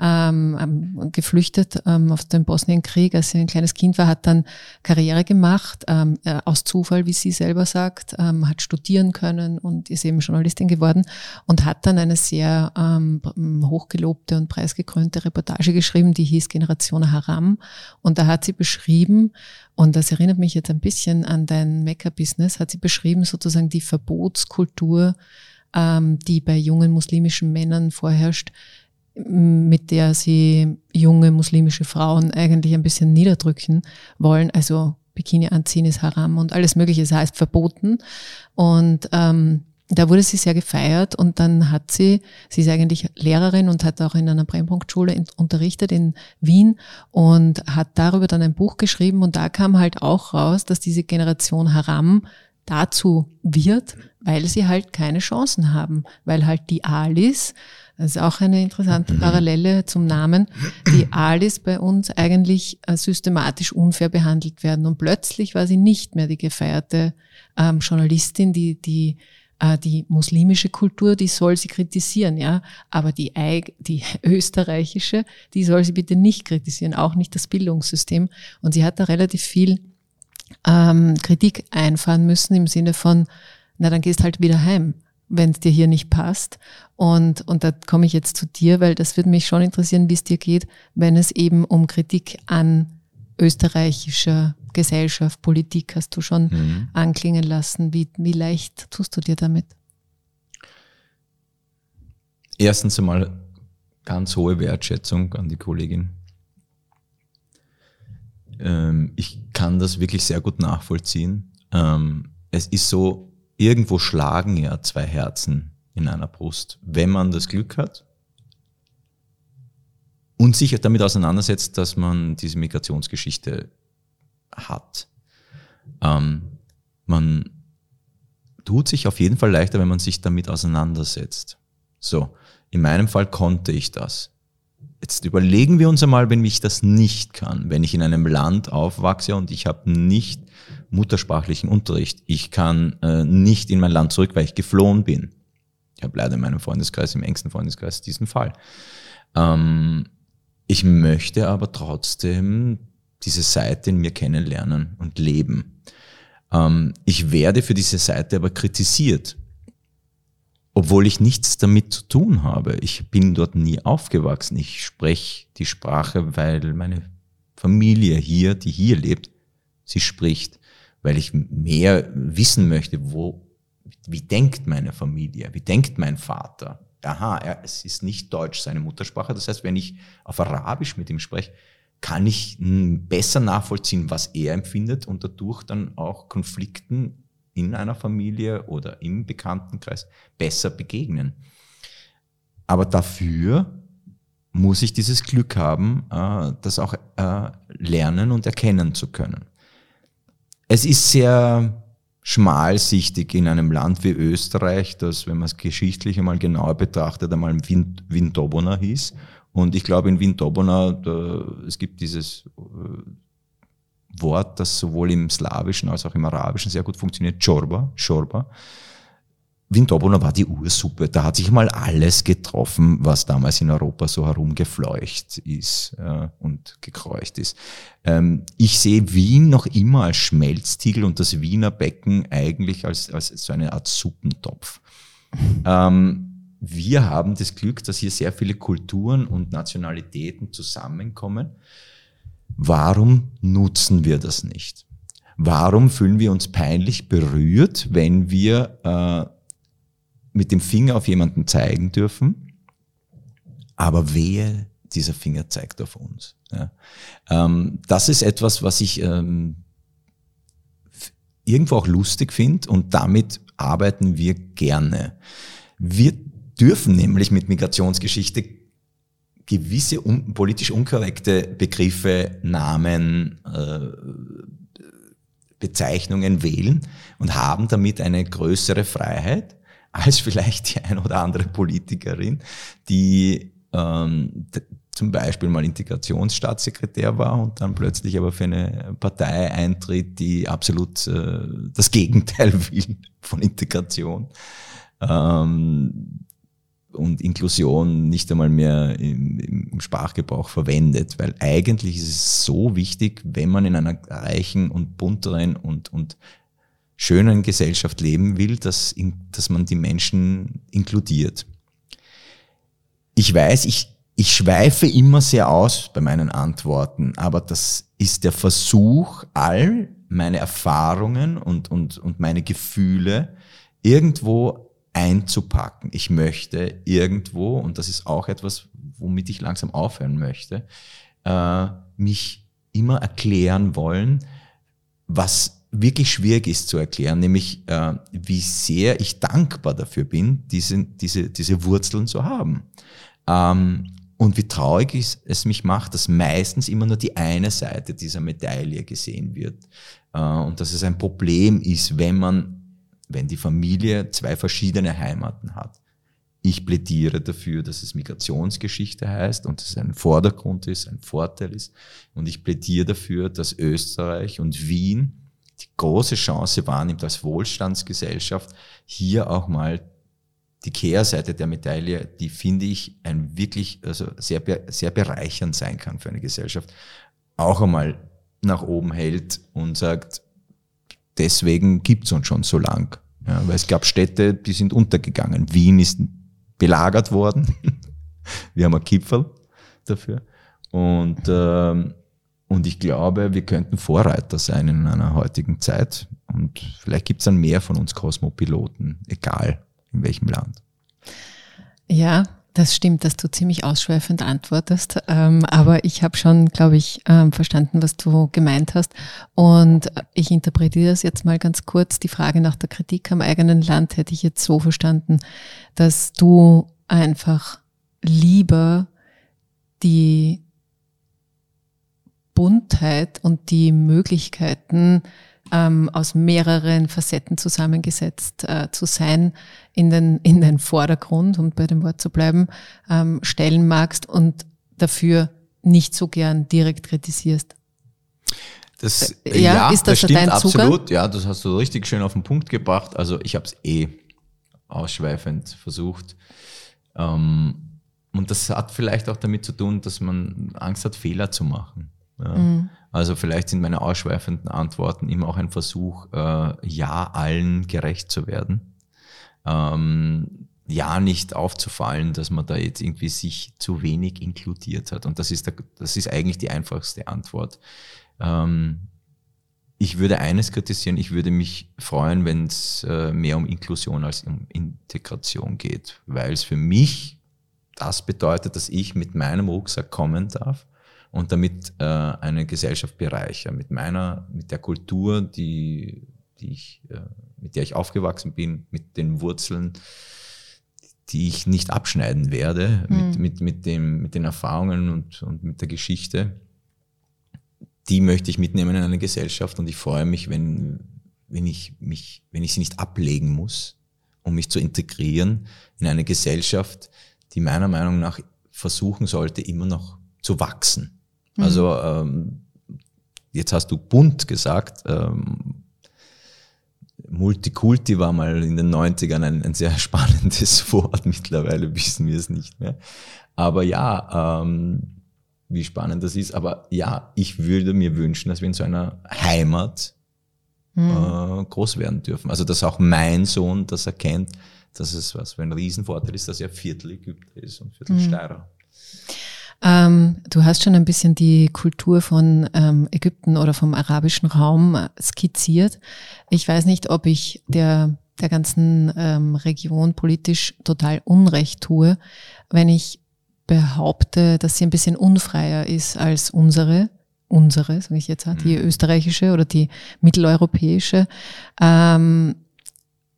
ähm, ähm, geflüchtet ähm, aus dem Bosnienkrieg, als sie ein kleines Kind war, hat dann Karriere gemacht, ähm, äh, aus Zufall, wie sie selber sagt, ähm, hat studieren können und ist eben Journalistin geworden und hat dann eine sehr ähm, hochgelobte und preisgekrönte Reportage geschrieben, die hieß Generation Haram. Und da hat sie beschrieben, und das erinnert mich jetzt ein bisschen an dein Mecca-Business, hat sie beschrieben sozusagen die Verbotskultur, ähm, die bei jungen muslimischen Männern vorherrscht, mit der sie junge muslimische Frauen eigentlich ein bisschen niederdrücken wollen. Also Bikini anziehen ist haram und alles Mögliche, das heißt verboten. Und ähm, da wurde sie sehr gefeiert und dann hat sie, sie ist eigentlich Lehrerin und hat auch in einer Brennpunktschule unterrichtet in Wien und hat darüber dann ein Buch geschrieben und da kam halt auch raus, dass diese Generation Haram dazu wird, weil sie halt keine Chancen haben, weil halt die Alis das ist auch eine interessante mhm. Parallele zum Namen. Die Alis bei uns eigentlich äh, systematisch unfair behandelt werden. Und plötzlich war sie nicht mehr die gefeierte ähm, Journalistin, die, die, äh, die muslimische Kultur, die soll sie kritisieren, ja. Aber die, die <laughs> österreichische, die soll sie bitte nicht kritisieren, auch nicht das Bildungssystem. Und sie hat da relativ viel ähm, Kritik einfahren müssen im Sinne von, na dann gehst halt wieder heim wenn es dir hier nicht passt. Und, und da komme ich jetzt zu dir, weil das würde mich schon interessieren, wie es dir geht, wenn es eben um Kritik an österreichischer Gesellschaft, Politik hast du schon mhm. anklingen lassen. Wie, wie leicht tust du dir damit? Erstens einmal ganz hohe Wertschätzung an die Kollegin. Ähm, ich kann das wirklich sehr gut nachvollziehen. Ähm, es ist so, irgendwo schlagen ja zwei Herzen in einer Brust, wenn man das Glück hat und sich damit auseinandersetzt, dass man diese Migrationsgeschichte hat. Ähm, man tut sich auf jeden Fall leichter, wenn man sich damit auseinandersetzt. So, in meinem Fall konnte ich das. Jetzt überlegen wir uns einmal, wenn ich das nicht kann, wenn ich in einem Land aufwachse und ich habe nicht muttersprachlichen Unterricht. Ich kann äh, nicht in mein Land zurück, weil ich geflohen bin. Ich habe leider in meinem Freundeskreis, im engsten Freundeskreis, diesen Fall. Ähm, ich möchte aber trotzdem diese Seite in mir kennenlernen und leben. Ähm, ich werde für diese Seite aber kritisiert, obwohl ich nichts damit zu tun habe. Ich bin dort nie aufgewachsen. Ich spreche die Sprache, weil meine Familie hier, die hier lebt, sie spricht weil ich mehr wissen möchte, wo, wie denkt meine Familie, wie denkt mein Vater. Aha, er, es ist nicht Deutsch seine Muttersprache. Das heißt, wenn ich auf Arabisch mit ihm spreche, kann ich besser nachvollziehen, was er empfindet und dadurch dann auch Konflikten in einer Familie oder im Bekanntenkreis besser begegnen. Aber dafür muss ich dieses Glück haben, äh, das auch äh, lernen und erkennen zu können. Es ist sehr schmalsichtig in einem Land wie Österreich, das, wenn man es geschichtlich einmal genauer betrachtet, einmal Windobona hieß. Und ich glaube, in Windobona, es gibt dieses äh, Wort, das sowohl im Slawischen als auch im Arabischen sehr gut funktioniert, Chorba, Chorba. Windobona war die Ursuppe. Da hat sich mal alles getroffen, was damals in Europa so herumgefleucht ist äh, und gekreucht ist. Ähm, ich sehe Wien noch immer als Schmelztiegel und das Wiener Becken eigentlich als, als so eine Art Suppentopf. Ähm, wir haben das Glück, dass hier sehr viele Kulturen und Nationalitäten zusammenkommen. Warum nutzen wir das nicht? Warum fühlen wir uns peinlich berührt, wenn wir äh, mit dem Finger auf jemanden zeigen dürfen, aber wehe, dieser Finger zeigt auf uns. Ja. Ähm, das ist etwas, was ich ähm, irgendwo auch lustig finde und damit arbeiten wir gerne. Wir dürfen nämlich mit Migrationsgeschichte gewisse un politisch unkorrekte Begriffe, Namen, äh, Bezeichnungen wählen und haben damit eine größere Freiheit als vielleicht die ein oder andere Politikerin, die ähm, zum Beispiel mal Integrationsstaatssekretär war und dann plötzlich aber für eine Partei eintritt, die absolut äh, das Gegenteil <laughs> will von Integration. Ähm, und Inklusion nicht einmal mehr im, im Sprachgebrauch verwendet, weil eigentlich ist es so wichtig, wenn man in einer reichen und bunteren und, und schönen Gesellschaft leben will, dass, dass man die Menschen inkludiert. Ich weiß, ich, ich schweife immer sehr aus bei meinen Antworten, aber das ist der Versuch, all meine Erfahrungen und, und, und meine Gefühle irgendwo einzupacken. Ich möchte irgendwo, und das ist auch etwas, womit ich langsam aufhören möchte, äh, mich immer erklären wollen, was wirklich schwierig ist zu erklären, nämlich äh, wie sehr ich dankbar dafür bin, diese, diese, diese Wurzeln zu haben. Ähm, und wie traurig ist, es mich macht, dass meistens immer nur die eine Seite dieser Medaille gesehen wird. Äh, und dass es ein Problem ist, wenn man, wenn die Familie zwei verschiedene Heimaten hat. Ich plädiere dafür, dass es Migrationsgeschichte heißt und es ein Vordergrund ist, ein Vorteil ist. Und ich plädiere dafür, dass Österreich und Wien die große Chance wahrnimmt als Wohlstandsgesellschaft, hier auch mal die Kehrseite der Medaille, die finde ich ein wirklich also sehr, sehr bereichernd sein kann für eine Gesellschaft, auch einmal nach oben hält und sagt, deswegen gibt's uns schon so lang. Ja, weil es gab Städte, die sind untergegangen. Wien ist belagert worden. <laughs> Wir haben ein Kipfel dafür. Und ähm, und ich glaube, wir könnten Vorreiter sein in einer heutigen Zeit. Und vielleicht gibt es dann mehr von uns Kosmopiloten, egal in welchem Land. Ja, das stimmt, dass du ziemlich ausschweifend antwortest. Ähm, aber ich habe schon, glaube ich, ähm, verstanden, was du gemeint hast. Und ich interpretiere das jetzt mal ganz kurz. Die Frage nach der Kritik am eigenen Land hätte ich jetzt so verstanden, dass du einfach lieber die Buntheit und die Möglichkeiten ähm, aus mehreren Facetten zusammengesetzt äh, zu sein, in den, in den Vordergrund, um bei dem Wort zu bleiben, ähm, stellen magst und dafür nicht so gern direkt kritisierst. Das, äh, ja, ja, ist das, das stimmt absolut. Ja, das hast du richtig schön auf den Punkt gebracht. Also ich habe es eh ausschweifend versucht. Ähm, und das hat vielleicht auch damit zu tun, dass man Angst hat, Fehler zu machen. Ja. Mhm. Also vielleicht sind meine ausschweifenden Antworten immer auch ein Versuch, äh, ja allen gerecht zu werden. Ähm, ja nicht aufzufallen, dass man da jetzt irgendwie sich zu wenig inkludiert hat. Und das ist, der, das ist eigentlich die einfachste Antwort. Ähm, ich würde eines kritisieren, ich würde mich freuen, wenn es äh, mehr um Inklusion als um Integration geht, weil es für mich das bedeutet, dass ich mit meinem Rucksack kommen darf und damit äh, eine Gesellschaft bereichern. Mit meiner, mit der Kultur, die, die ich, äh, mit der ich aufgewachsen bin, mit den Wurzeln, die ich nicht abschneiden werde, mhm. mit, mit, mit, dem, mit den Erfahrungen und, und mit der Geschichte. Die möchte ich mitnehmen in eine Gesellschaft und ich freue mich, wenn, wenn, ich mich, wenn ich sie nicht ablegen muss, um mich zu integrieren in eine Gesellschaft, die meiner Meinung nach versuchen sollte, immer noch zu wachsen. Mhm. Also ähm, jetzt hast du bunt gesagt. Ähm, Multikulti war mal in den 90ern ein, ein sehr <laughs> spannendes Wort. Mittlerweile wissen wir es nicht mehr. Aber ja, ähm, wie spannend das ist. Aber ja, ich würde mir wünschen, dass wir in so einer Heimat mhm. äh, groß werden dürfen. Also dass auch mein Sohn das erkennt, dass es was für ein Riesenvorteil ist, dass er Viertel Ägypter ist und Viertel mhm. Steirer. Ähm, du hast schon ein bisschen die Kultur von ähm, Ägypten oder vom arabischen Raum äh, skizziert. Ich weiß nicht, ob ich der, der ganzen ähm, Region politisch total Unrecht tue, wenn ich behaupte, dass sie ein bisschen unfreier ist als unsere, unsere, sage ich jetzt, die mhm. österreichische oder die mitteleuropäische. Ähm,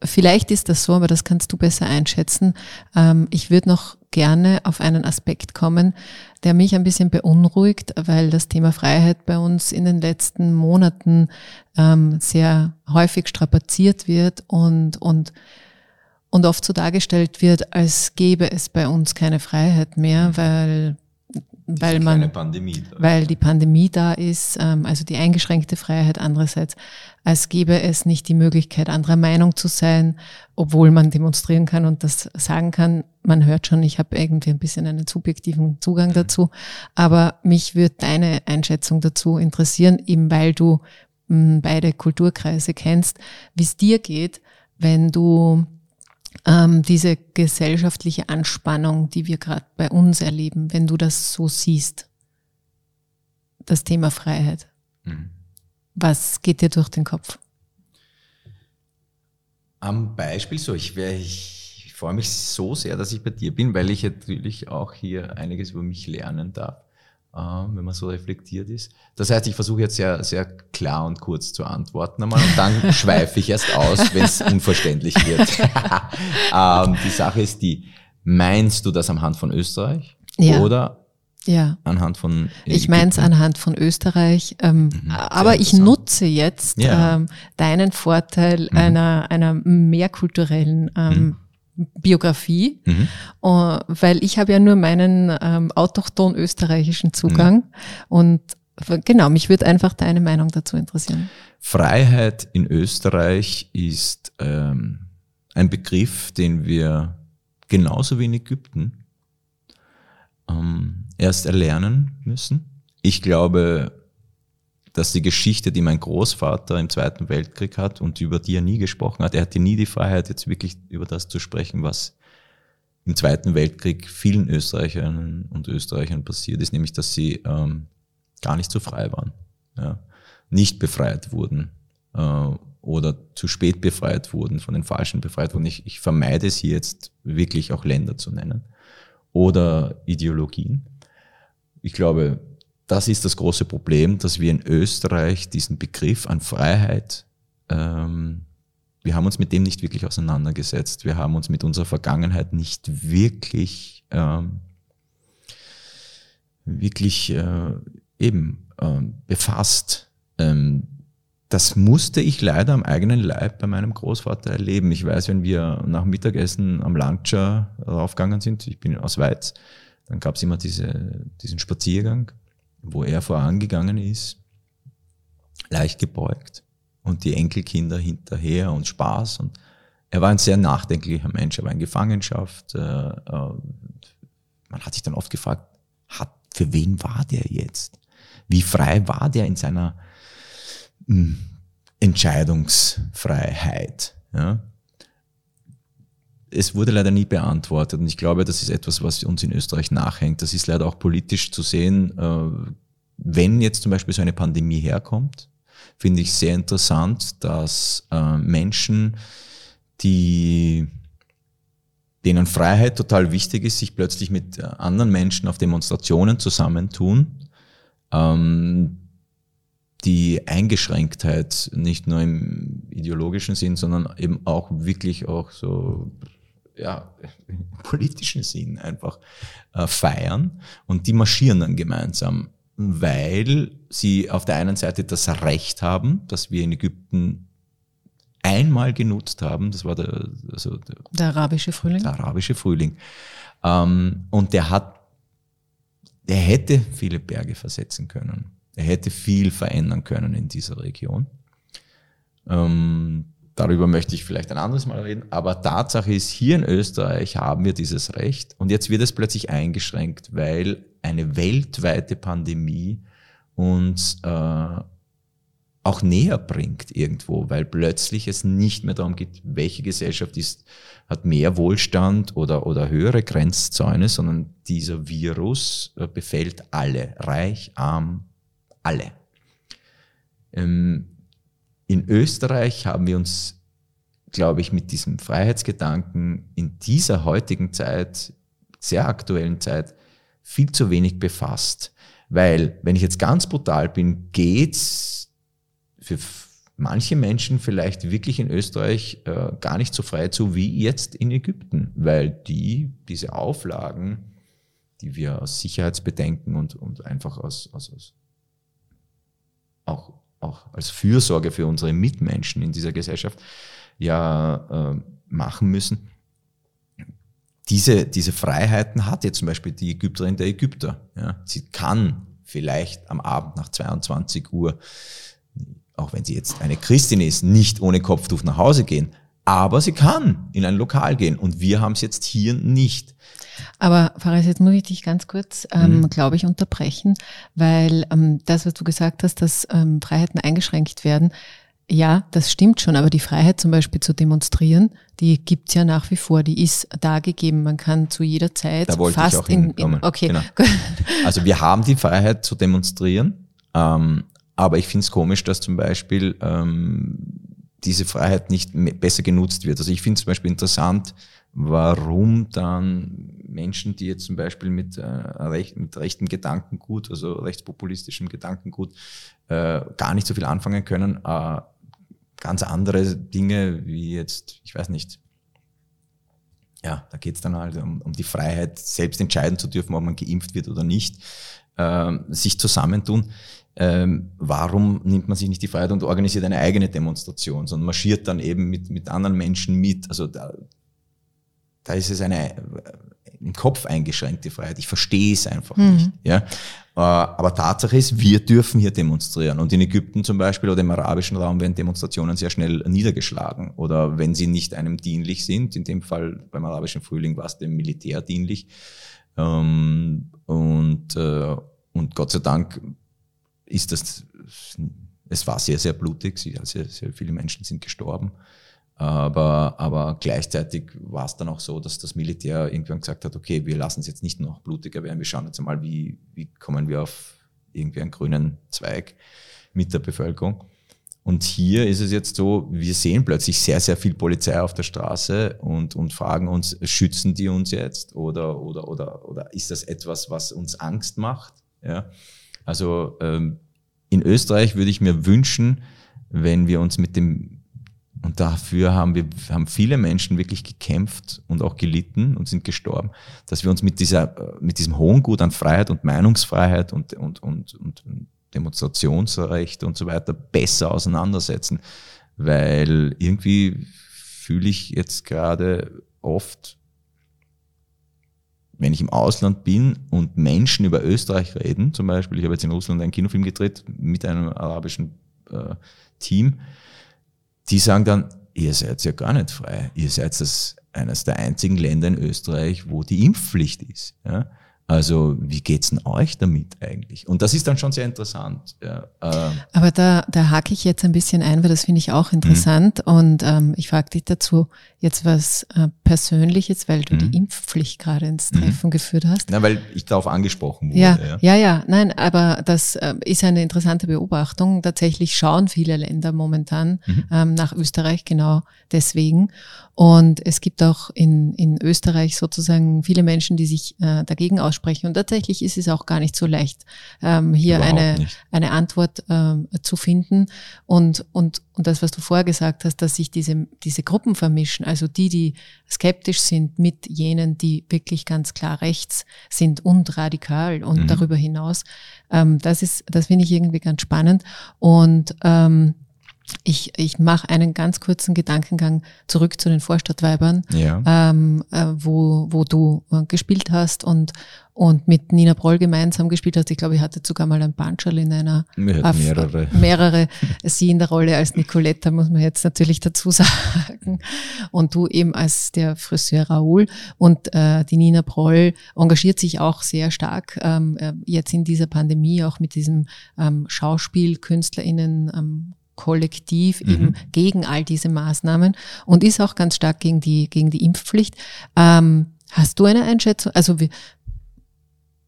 vielleicht ist das so, aber das kannst du besser einschätzen. Ähm, ich würde noch gerne auf einen Aspekt kommen, der mich ein bisschen beunruhigt, weil das Thema Freiheit bei uns in den letzten Monaten ähm, sehr häufig strapaziert wird und, und, und oft so dargestellt wird, als gäbe es bei uns keine Freiheit mehr, weil weil man, weil die Pandemie da ist, ähm, also die eingeschränkte Freiheit andererseits, als gäbe es nicht die Möglichkeit, anderer Meinung zu sein, obwohl man demonstrieren kann und das sagen kann. Man hört schon, ich habe irgendwie ein bisschen einen subjektiven Zugang dazu, aber mich würde deine Einschätzung dazu interessieren, eben weil du mh, beide Kulturkreise kennst, wie es dir geht, wenn du ähm, diese gesellschaftliche Anspannung, die wir gerade bei uns erleben, wenn du das so siehst, das Thema Freiheit. Mhm. Was geht dir durch den Kopf? Am Beispiel so, ich, wär, ich, ich freue mich so sehr, dass ich bei dir bin, weil ich natürlich auch hier einiges über mich lernen darf. Ähm, wenn man so reflektiert ist. Das heißt, ich versuche jetzt sehr, sehr klar und kurz zu antworten einmal und dann <laughs> schweife ich erst aus, wenn es unverständlich wird. <laughs> ähm, die Sache ist die, meinst du das am Hand von Österreich ja. oder ja. anhand von Ägypten? Ich meine es anhand von Österreich, ähm, mhm, aber ich nutze jetzt ja. ähm, deinen Vorteil mhm. einer, einer mehrkulturellen ähm, mhm Biografie, mhm. uh, weil ich habe ja nur meinen ähm, autochton österreichischen Zugang mhm. und genau, mich würde einfach deine Meinung dazu interessieren. Freiheit in Österreich ist ähm, ein Begriff, den wir genauso wie in Ägypten ähm, erst erlernen müssen. Ich glaube, dass die Geschichte, die mein Großvater im Zweiten Weltkrieg hat und über die er nie gesprochen hat, er hatte nie die Freiheit, jetzt wirklich über das zu sprechen, was im Zweiten Weltkrieg vielen Österreicherinnen und Österreichern passiert ist, nämlich dass sie ähm, gar nicht so frei waren, ja, nicht befreit wurden äh, oder zu spät befreit wurden, von den Falschen befreit wurden. Ich, ich vermeide es hier jetzt wirklich auch Länder zu nennen oder Ideologien. Ich glaube, das ist das große Problem, dass wir in Österreich diesen Begriff an Freiheit, ähm, wir haben uns mit dem nicht wirklich auseinandergesetzt. Wir haben uns mit unserer Vergangenheit nicht wirklich, ähm, wirklich äh, eben äh, befasst. Ähm, das musste ich leider am eigenen Leib bei meinem Großvater erleben. Ich weiß, wenn wir nach Mittagessen am Lancia raufgegangen sind, ich bin aus Weiz, dann gab es immer diese, diesen Spaziergang wo er vorangegangen ist, leicht gebeugt und die Enkelkinder hinterher und Spaß. Und er war ein sehr nachdenklicher Mensch, er war in Gefangenschaft. Äh, äh, man hat sich dann oft gefragt, hat, für wen war der jetzt? Wie frei war der in seiner hm, Entscheidungsfreiheit? Ja? Es wurde leider nie beantwortet und ich glaube, das ist etwas, was uns in Österreich nachhängt. Das ist leider auch politisch zu sehen. Äh, wenn jetzt zum Beispiel so eine Pandemie herkommt, finde ich sehr interessant, dass äh, Menschen, die denen Freiheit total wichtig ist, sich plötzlich mit äh, anderen Menschen auf Demonstrationen zusammentun, ähm, die Eingeschränktheit nicht nur im ideologischen Sinn, sondern eben auch wirklich auch so ja, im <laughs> politischen Sinn einfach äh, feiern und die marschieren dann gemeinsam, weil sie auf der einen Seite das Recht haben, dass wir in Ägypten einmal genutzt haben, das war der, also der, der arabische Frühling. Der arabische Frühling. Ähm, und der hat, der hätte viele Berge versetzen können. Er hätte viel verändern können in dieser Region. Ähm, Darüber möchte ich vielleicht ein anderes Mal reden. Aber Tatsache ist, hier in Österreich haben wir dieses Recht und jetzt wird es plötzlich eingeschränkt, weil eine weltweite Pandemie uns äh, auch näher bringt irgendwo, weil plötzlich es nicht mehr darum geht, welche Gesellschaft ist, hat mehr Wohlstand oder, oder höhere Grenzzäune, sondern dieser Virus äh, befällt alle, reich, arm, alle. Ähm, in Österreich haben wir uns, glaube ich, mit diesem Freiheitsgedanken in dieser heutigen Zeit, sehr aktuellen Zeit, viel zu wenig befasst. Weil, wenn ich jetzt ganz brutal bin, geht's für manche Menschen vielleicht wirklich in Österreich äh, gar nicht so frei zu wie jetzt in Ägypten, weil die diese Auflagen, die wir aus Sicherheitsbedenken und, und einfach aus, aus, aus auch, auch als Fürsorge für unsere Mitmenschen in dieser Gesellschaft ja äh, machen müssen. Diese, diese Freiheiten hat jetzt zum Beispiel die Ägypterin der Ägypter. Ja. Sie kann vielleicht am Abend nach 22 Uhr auch wenn sie jetzt eine Christin ist, nicht ohne Kopftuch nach Hause gehen. Aber sie kann in ein Lokal gehen und wir haben es jetzt hier nicht. Aber Faris, jetzt muss ich dich ganz kurz, ähm, mhm. glaube ich, unterbrechen, weil ähm, das, was du gesagt hast, dass ähm, Freiheiten eingeschränkt werden, ja, das stimmt schon, aber die Freiheit zum Beispiel zu demonstrieren, die gibt's ja nach wie vor, die ist da gegeben. Man kann zu jeder Zeit da wollte fast ich auch in, in okay. Genau. Also wir haben die Freiheit zu demonstrieren, ähm, aber ich finde es komisch, dass zum Beispiel ähm, diese Freiheit nicht besser genutzt wird. Also ich finde zum Beispiel interessant, warum dann Menschen, die jetzt zum Beispiel mit, äh, recht, mit rechtem Gedankengut, also rechtspopulistischem Gedankengut, äh, gar nicht so viel anfangen können, äh, ganz andere Dinge wie jetzt, ich weiß nicht, ja, da geht es dann halt um, um die Freiheit, selbst entscheiden zu dürfen, ob man geimpft wird oder nicht, äh, sich zusammentun ähm, warum nimmt man sich nicht die Freiheit und organisiert eine eigene Demonstration, sondern marschiert dann eben mit, mit anderen Menschen mit. Also da, da ist es eine äh, im Kopf eingeschränkte Freiheit. Ich verstehe es einfach mhm. nicht. Ja? Äh, aber Tatsache ist, wir dürfen hier demonstrieren. Und in Ägypten zum Beispiel oder im arabischen Raum werden Demonstrationen sehr schnell niedergeschlagen. Oder wenn sie nicht einem dienlich sind, in dem Fall beim arabischen Frühling war es dem Militär dienlich. Ähm, und, äh, und Gott sei Dank ist das, es war sehr, sehr blutig, sehr, sehr viele Menschen sind gestorben. Aber, aber gleichzeitig war es dann auch so, dass das Militär irgendwann gesagt hat, okay, wir lassen es jetzt nicht noch blutiger werden, wir schauen jetzt einmal, wie, wie kommen wir auf irgendwie einen grünen Zweig mit der Bevölkerung. Und hier ist es jetzt so, wir sehen plötzlich sehr, sehr viel Polizei auf der Straße und, und fragen uns, schützen die uns jetzt oder, oder, oder, oder ist das etwas, was uns Angst macht? Ja. Also ähm, in Österreich würde ich mir wünschen, wenn wir uns mit dem und dafür haben wir haben viele Menschen wirklich gekämpft und auch gelitten und sind gestorben, dass wir uns mit dieser äh, mit diesem hohen Gut an Freiheit und Meinungsfreiheit und und und, und Demonstrationsrecht und so weiter besser auseinandersetzen, weil irgendwie fühle ich jetzt gerade oft wenn ich im Ausland bin und Menschen über Österreich reden, zum Beispiel, ich habe jetzt in Russland einen Kinofilm gedreht mit einem arabischen äh, Team, die sagen dann, ihr seid ja gar nicht frei. Ihr seid das eines der einzigen Länder in Österreich, wo die Impfpflicht ist. Ja? Also wie geht's denn euch damit eigentlich? Und das ist dann schon sehr interessant. Ja, ähm. Aber da, da hake ich jetzt ein bisschen ein, weil das finde ich auch interessant. Mhm. Und ähm, ich frage dich dazu jetzt was äh, Persönliches, weil du mhm. die Impfpflicht gerade ins mhm. Treffen mhm. geführt hast. Na, weil ich darauf angesprochen wurde. Ja, ja, ja, ja. nein, aber das äh, ist eine interessante Beobachtung. Tatsächlich schauen viele Länder momentan mhm. ähm, nach Österreich genau deswegen. Und es gibt auch in, in Österreich sozusagen viele Menschen, die sich äh, dagegen aussprechen. Und tatsächlich ist es auch gar nicht so leicht, ähm, hier eine, eine Antwort ähm, zu finden. Und, und, und das, was du vorher gesagt hast, dass sich diese, diese Gruppen vermischen, also die, die skeptisch sind mit jenen, die wirklich ganz klar rechts sind und radikal und mhm. darüber hinaus, ähm, das ist, das finde ich irgendwie ganz spannend. Und ähm, ich, ich mache einen ganz kurzen Gedankengang zurück zu den Vorstadtweibern, ja. ähm, äh, wo, wo du äh, gespielt hast und, und mit Nina Broll gemeinsam gespielt hast. Ich glaube, ich hatte sogar mal ein Banschal in einer mehrere. <laughs> mehrere. Sie in der Rolle als Nicoletta, muss man jetzt natürlich dazu <laughs> sagen. Und du eben als der Friseur Raoul. Und äh, die Nina Broll engagiert sich auch sehr stark ähm, äh, jetzt in dieser Pandemie, auch mit diesem ähm, Schauspiel, KünstlerInnen, ähm, Kollektiv mhm. eben gegen all diese Maßnahmen und ist auch ganz stark gegen die, gegen die Impfpflicht. Ähm, hast du eine Einschätzung? Also wie,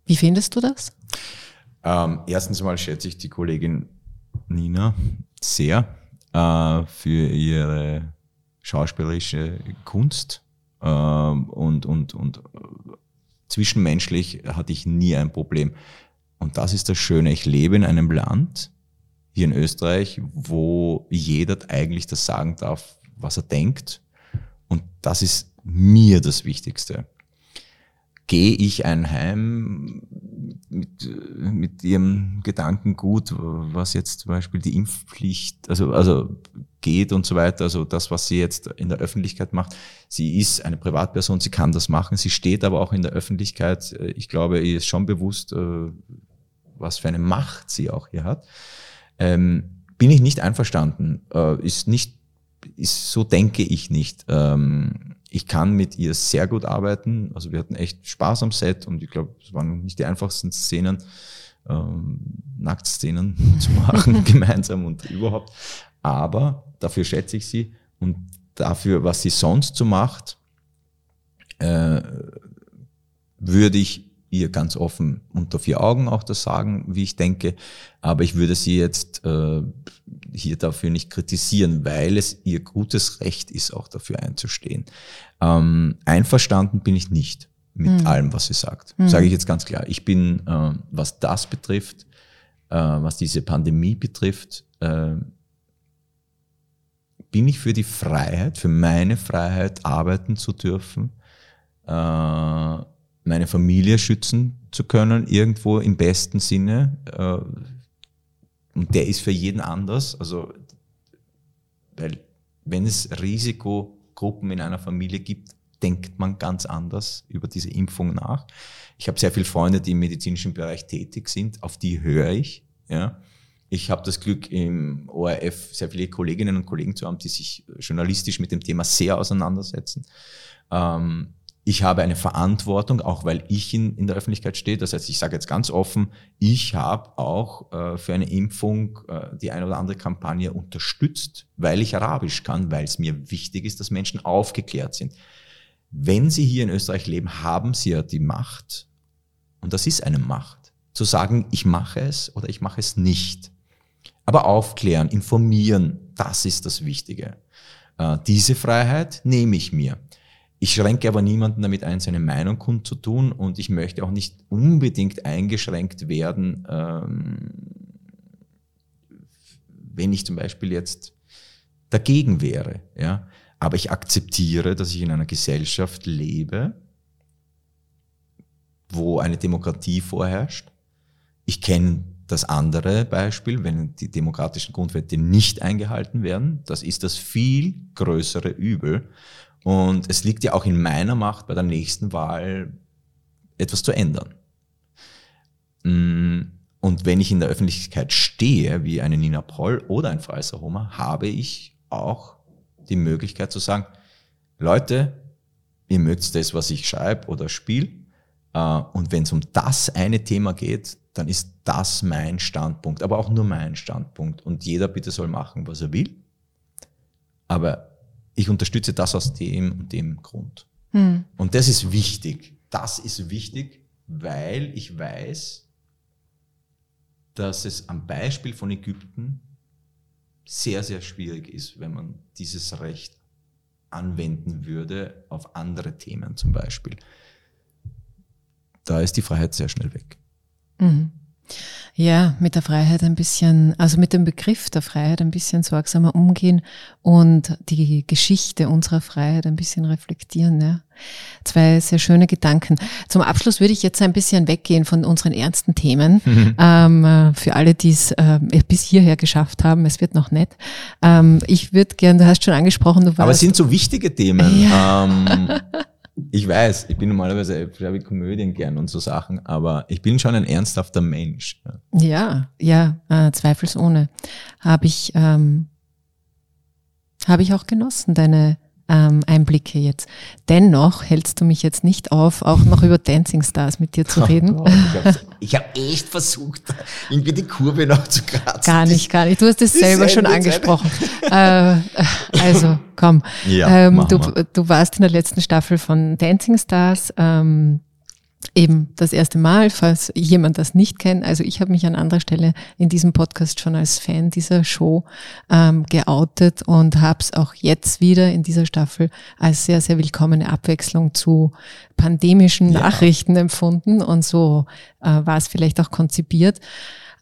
wie findest du das? Ähm, erstens mal schätze ich die Kollegin Nina sehr äh, für ihre schauspielerische Kunst ähm, und, und, und zwischenmenschlich hatte ich nie ein Problem. Und das ist das Schöne. Ich lebe in einem Land, hier in Österreich, wo jeder eigentlich das sagen darf, was er denkt. Und das ist mir das Wichtigste. Gehe ich ein Heim mit, mit ihrem Gedankengut, was jetzt zum Beispiel die Impfpflicht, also, also geht und so weiter, also das, was sie jetzt in der Öffentlichkeit macht. Sie ist eine Privatperson, sie kann das machen, sie steht aber auch in der Öffentlichkeit. Ich glaube, ihr ist schon bewusst, äh, was für eine Macht sie auch hier hat. Ähm, bin ich nicht einverstanden, äh, ist nicht, ist, so denke ich nicht. Ähm, ich kann mit ihr sehr gut arbeiten. Also wir hatten echt Spaß am Set und ich glaube, es waren nicht die einfachsten Szenen, ähm, Nacktszenen <laughs> zu machen <laughs> gemeinsam und überhaupt. Aber dafür schätze ich sie und dafür, was sie sonst so macht, äh, würde ich ihr ganz offen unter vier Augen auch das sagen, wie ich denke. Aber ich würde sie jetzt äh, hier dafür nicht kritisieren, weil es ihr gutes Recht ist, auch dafür einzustehen. Ähm, einverstanden bin ich nicht mit mhm. allem, was sie sagt. Mhm. Sage ich jetzt ganz klar. Ich bin, äh, was das betrifft, äh, was diese Pandemie betrifft, äh, bin ich für die Freiheit, für meine Freiheit arbeiten zu dürfen, äh, meine Familie schützen zu können, irgendwo im besten Sinne. Äh, und der ist für jeden anders. Also, weil wenn es Risikogruppen in einer Familie gibt, denkt man ganz anders über diese Impfung nach. Ich habe sehr viele Freunde, die im medizinischen Bereich tätig sind, auf die höre ich. Ja. Ich habe das Glück, im ORF sehr viele Kolleginnen und Kollegen zu haben, die sich journalistisch mit dem Thema sehr auseinandersetzen. Ähm, ich habe eine Verantwortung, auch weil ich in, in der Öffentlichkeit stehe. Das heißt, ich sage jetzt ganz offen, ich habe auch äh, für eine Impfung äh, die eine oder andere Kampagne unterstützt, weil ich Arabisch kann, weil es mir wichtig ist, dass Menschen aufgeklärt sind. Wenn sie hier in Österreich leben, haben sie ja die Macht, und das ist eine Macht, zu sagen, ich mache es oder ich mache es nicht. Aber aufklären, informieren, das ist das Wichtige. Äh, diese Freiheit nehme ich mir. Ich schränke aber niemanden damit ein, seine Meinung kundzutun und ich möchte auch nicht unbedingt eingeschränkt werden, ähm, wenn ich zum Beispiel jetzt dagegen wäre. Ja? Aber ich akzeptiere, dass ich in einer Gesellschaft lebe, wo eine Demokratie vorherrscht. Ich kenne das andere Beispiel, wenn die demokratischen Grundwerte nicht eingehalten werden, das ist das viel größere Übel. Und es liegt ja auch in meiner Macht, bei der nächsten Wahl etwas zu ändern. Mm, und wenn ich in der Öffentlichkeit stehe, wie eine Nina Proll oder ein Freiser Homer, habe ich auch die Möglichkeit zu sagen, Leute, ihr mögt das, was ich schreibe oder spiele. Äh, und wenn es um das eine Thema geht, dann ist das mein Standpunkt, aber auch nur mein Standpunkt. Und jeder bitte soll machen, was er will. Aber ich unterstütze das aus dem und dem Grund. Hm. Und das ist wichtig. Das ist wichtig, weil ich weiß, dass es am Beispiel von Ägypten sehr, sehr schwierig ist, wenn man dieses Recht anwenden würde auf andere Themen zum Beispiel. Da ist die Freiheit sehr schnell weg. Mhm. Ja, mit der Freiheit ein bisschen, also mit dem Begriff der Freiheit ein bisschen sorgsamer umgehen und die Geschichte unserer Freiheit ein bisschen reflektieren. Ja. Zwei sehr schöne Gedanken. Zum Abschluss würde ich jetzt ein bisschen weggehen von unseren ernsten Themen. <laughs> Mhm. Ähm, äh, für alle, die es äh, bis hierher geschafft haben, es wird noch nett. Ähm, ich würde gerne, du hast schon angesprochen, du warst. Aber es sind so wichtige Themen. Ja. Ähm, <laughs> ich weiß, ich bin normalerweise, schreibe Komödien gern und so Sachen, aber ich bin schon ein ernsthafter Mensch. Ja, ja, äh, zweifelsohne. Habe ich, ähm, habe ich auch genossen, deine ähm, Einblicke jetzt. Dennoch hältst du mich jetzt nicht auf, auch noch über Dancing Stars mit dir zu reden. Oh, ich <laughs> habe hab echt versucht, irgendwie die Kurve noch zu kratzen. Gar nicht, gar nicht. Du hast es selber schon angesprochen. äh, also, komm. Ja, ähm, du, du warst in der letzten Staffel von Dancing Stars. Ähm, eben das erste Mal, falls jemand das nicht kennt. Also ich habe mich an anderer Stelle in diesem Podcast schon als Fan dieser Show ähm, geoutet und habe es auch jetzt wieder in dieser Staffel als sehr, sehr willkommene Abwechslung zu pandemischen ja. Nachrichten empfunden. Und so äh, war es vielleicht auch konzipiert.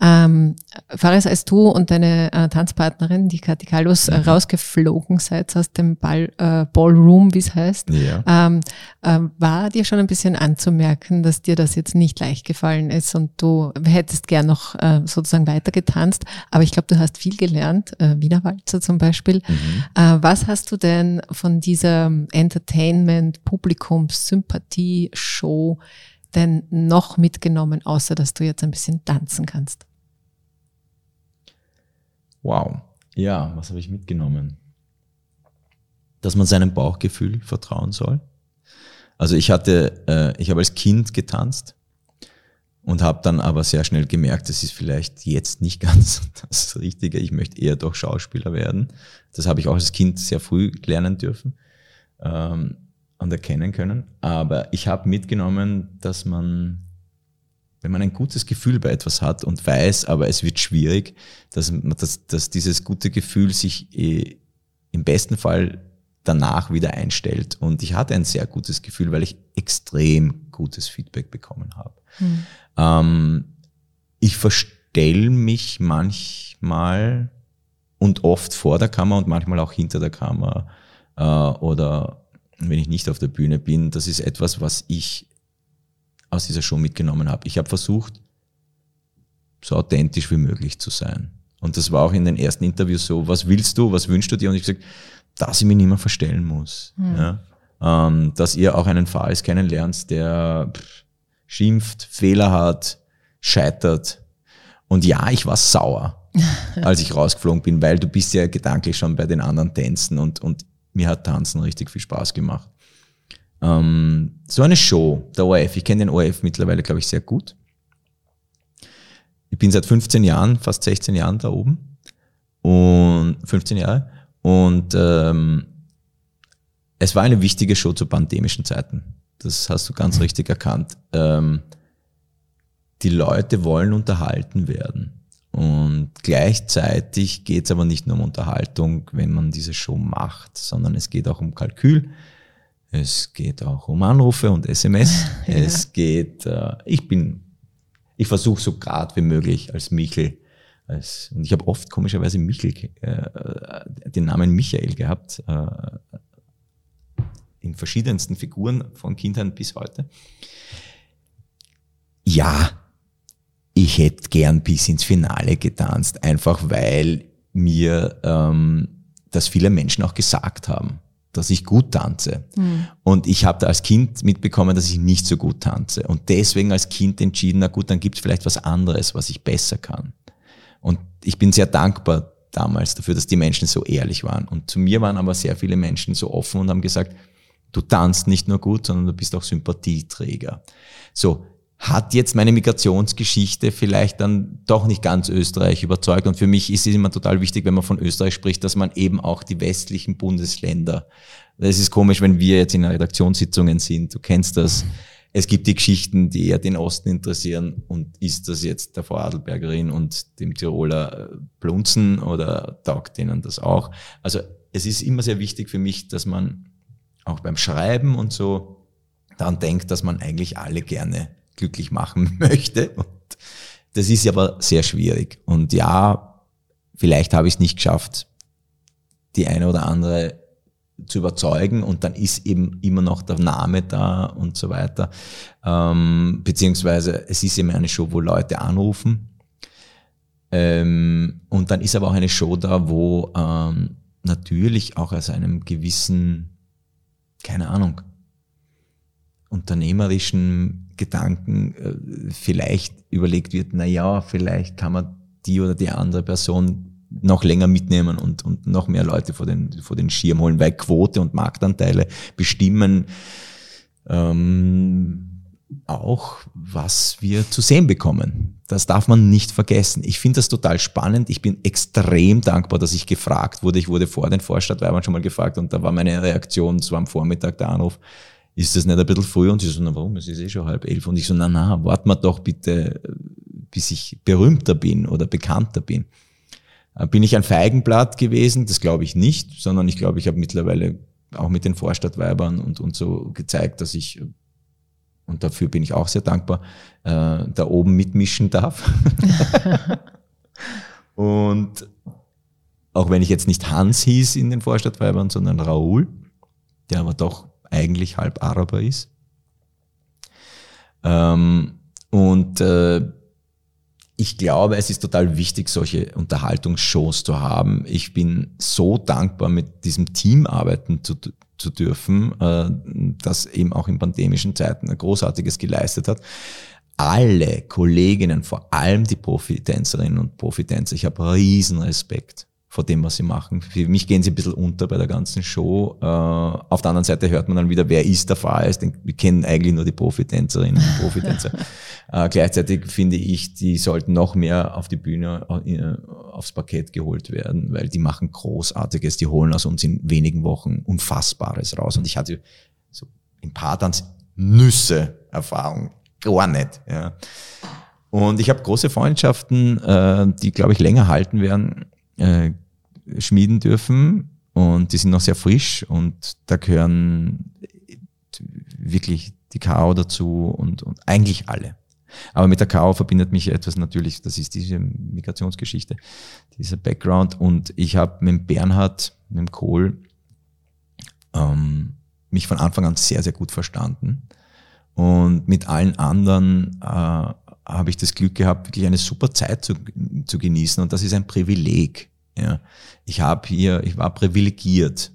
Ähm, Fares, als du und deine äh, Tanzpartnerin, die Kathi Carlos, äh, mhm. rausgeflogen seid aus dem Ball, äh, Ballroom, wie es heißt, ja. ähm, äh, war dir schon ein bisschen anzumerken, dass dir das jetzt nicht leicht gefallen ist und du hättest gern noch äh, sozusagen weiter getanzt, aber ich glaube, du hast viel gelernt, äh, Wiener Walzer zum Beispiel. Mhm. Äh, was hast du denn von dieser Entertainment, Publikums, Sympathie, Show denn noch mitgenommen, außer dass du jetzt ein bisschen tanzen kannst? Wow. Ja, was habe ich mitgenommen? Dass man seinem Bauchgefühl vertrauen soll. Also ich hatte, äh, ich habe als Kind getanzt und habe dann aber sehr schnell gemerkt, das ist vielleicht jetzt nicht <laughs> ganz das Richtige. Ich möchte eher doch Schauspieler werden. Das habe ich auch als Kind sehr früh lernen dürfen ähm, und erkennen können. Aber ich habe mitgenommen, dass man wenn man ein gutes Gefühl bei etwas hat und weiß, aber es wird schwierig, dass, dass, dass dieses gute Gefühl sich eh im besten Fall danach wieder einstellt. Und ich hatte ein sehr gutes Gefühl, weil ich extrem gutes Feedback bekommen habe. Mhm. Ähm, ich verstell mich manchmal und oft vor der Kamera und manchmal auch hinter der Kamera äh, oder wenn ich nicht auf der Bühne bin. Das ist etwas, was ich aus dieser Show mitgenommen habe. Ich habe versucht, so authentisch wie möglich zu sein. Und das war auch in den ersten Interviews so, was willst du, was wünschst du dir? Und ich gesagt, dass ich mich nicht mehr verstellen muss. Mhm. Ja? Ähm, dass ihr auch einen Fares kennenlernt, der pff, schimpft, Fehler hat, scheitert. Und ja, ich war sauer, <laughs> als ich rausgeflogen bin, weil du bist ja gedanklich schon bei den anderen Tänzen und, und mir hat Tanzen richtig viel Spaß gemacht. Ähm, so eine Show, der ORF, ich kenne den ORF mittlerweile, glaube ich, sehr gut. Ich bin seit 15 Jahren, fast 16 Jahren da oben. Und 15 Jahre. Und ähm, es war eine wichtige Show zu pandemischen Zeiten. Das hast du ganz richtig erkannt. Ähm, die Leute wollen unterhalten werden. Und gleichzeitig geht es aber nicht nur um Unterhaltung, wenn man diese Show macht, sondern es geht auch um Kalkül. Es geht auch um Anrufe und SMS. <laughs> ja. Es geht, äh, ich bin, ich versuche so grad wie möglich als Michel, als, und ich habe oft komischerweise Michel, äh, den Namen Michael gehabt, äh, in verschiedensten Figuren von Kindern bis heute. Ja, ich hätte gern bis ins Finale getanzt, einfach weil mir ähm, das viele Menschen auch gesagt haben dass ich gut tanze. Mhm. Und ich habe da als Kind mitbekommen, dass ich nicht so gut tanze. Und deswegen als Kind entschieden, na gut, dann gibt es vielleicht was anderes, was ich besser kann. Und ich bin sehr dankbar damals dafür, dass die Menschen so ehrlich waren. Und zu mir waren aber sehr viele Menschen so offen und haben gesagt, du tanzt nicht nur gut, sondern du bist auch Sympathieträger. So, hat jetzt meine Migrationsgeschichte vielleicht dann doch nicht ganz Österreich überzeugt. Und für mich ist es immer total wichtig, wenn man von Österreich spricht, dass man eben auch die westlichen Bundesländer, es ist komisch, wenn wir jetzt in Redaktionssitzungen sind, du kennst das, es gibt die Geschichten, die eher den Osten interessieren und ist das jetzt der Frau Adelbergerin und dem Tiroler Blunzen oder taugt denen das auch? Also es ist immer sehr wichtig für mich, dass man auch beim Schreiben und so daran denkt, dass man eigentlich alle gerne glücklich machen <laughs> möchte. Und das ist aber sehr schwierig. Und ja, vielleicht habe ich es nicht geschafft, die eine oder andere zu überzeugen und dann ist eben immer noch der Name da und so weiter. Ähm, beziehungsweise es ist immer eine Show, wo Leute anrufen. Ähm, und dann ist aber auch eine Show da, wo ähm, natürlich auch aus einem gewissen, keine Ahnung, unternehmerischen Gedanken äh, vielleicht überlegt wird, na ja, vielleicht kann man die oder die andere Person noch länger mitnehmen und, und noch mehr Leute vor den, vor den Schirm holen, weil Quote und Marktanteile bestimmen ähm, auch, was wir zu sehen bekommen. Das darf man nicht vergessen. Ich finde das total spannend. Ich bin extrem dankbar, dass ich gefragt wurde. Ich wurde vor den Vorstadtweibern schon mal gefragt und da war meine Reaktion, so am Vormittag der Anruf, ist das nicht ein bisschen früh? Und sie so, na warum, es ist eh schon halb elf. Und ich so, na na, warten wir doch bitte, bis ich berühmter bin oder bekannter bin. Äh, bin ich ein Feigenblatt gewesen? Das glaube ich nicht, sondern ich glaube, ich habe mittlerweile auch mit den Vorstadtweibern und, und so gezeigt, dass ich, und dafür bin ich auch sehr dankbar, äh, da oben mitmischen darf. <laughs> und auch wenn ich jetzt nicht Hans hieß in den Vorstadtweibern, sondern Raoul, der aber doch eigentlich halb Araber ist. Ähm, und äh, ich glaube, es ist total wichtig, solche Unterhaltungsshows zu haben. Ich bin so dankbar, mit diesem Team arbeiten zu, zu dürfen, äh, das eben auch in pandemischen Zeiten ein großartiges geleistet hat. Alle Kolleginnen, vor allem die Profitänzerinnen und Profitänzer, ich habe riesen Respekt vor dem, was sie machen. Für mich gehen sie ein bisschen unter bei der ganzen Show. Äh, auf der anderen Seite hört man dann wieder, wer ist der Fall? Wir kennen eigentlich nur die Profitänzerinnen und Profitänzer. <laughs> äh, gleichzeitig finde ich, die sollten noch mehr auf die Bühne, äh, aufs Parkett geholt werden, weil die machen Großartiges, die holen aus uns in wenigen Wochen Unfassbares raus. Und ich hatte so in Partans Nüsse Erfahrung, gar nicht. Ja. Und ich habe große Freundschaften, äh, die, glaube ich, länger halten werden äh, schmieden dürfen und die sind noch sehr frisch und da gehören wirklich die K.O. dazu und, und eigentlich alle. Aber mit der K.O. verbindet mich etwas natürlich, das ist diese Migrationsgeschichte, dieser Background und ich habe mit Bernhard, mit Kohl, ähm, mich von Anfang an sehr, sehr gut verstanden und mit allen anderen äh, habe ich das Glück gehabt, wirklich eine super Zeit zu, zu genießen und das ist ein Privileg. Ja. Ich habe hier, ich war privilegiert.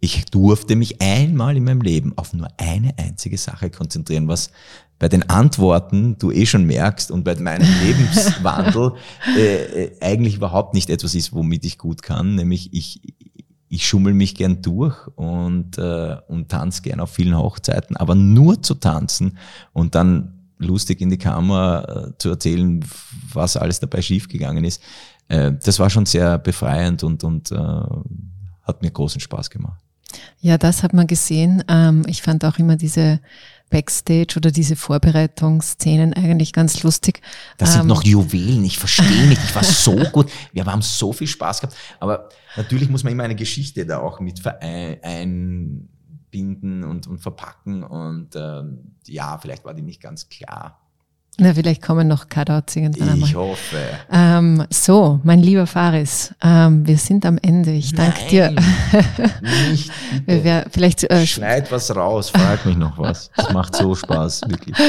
Ich durfte mich einmal in meinem Leben auf nur eine einzige Sache konzentrieren, was bei den Antworten du eh schon merkst und bei meinem <laughs> Lebenswandel äh, äh, eigentlich überhaupt nicht etwas ist, womit ich gut kann, nämlich ich, ich schummel mich gern durch und, äh, und tanze gern auf vielen Hochzeiten, aber nur zu tanzen und dann lustig in die Kamera äh, zu erzählen, was alles dabei schiefgegangen ist, äh, das war schon sehr befreiend und, und äh, hat mir großen Spaß gemacht. Ja, das hat man gesehen. Ähm, ich fand auch immer diese Backstage oder diese Vorbereitungsszenen eigentlich ganz lustig. Das sind ähm, noch Juwelen, ich verstehe nicht, ich war so gut, wir haben so viel Spaß gehabt, aber natürlich muss man immer eine Geschichte da auch mit einbinden und, und verpacken und ähm, ja, vielleicht war die nicht ganz klar. Na, vielleicht kommen noch Cutouts irgendwann einmal. Ich hoffe. Ähm, so, mein lieber Faris, ähm, wir sind am Ende. Ich danke dir. Nicht <laughs> bitte. wir, vielleicht, äh, Schneid was raus, frag mich noch was. Das macht so Spaß, wirklich. <laughs>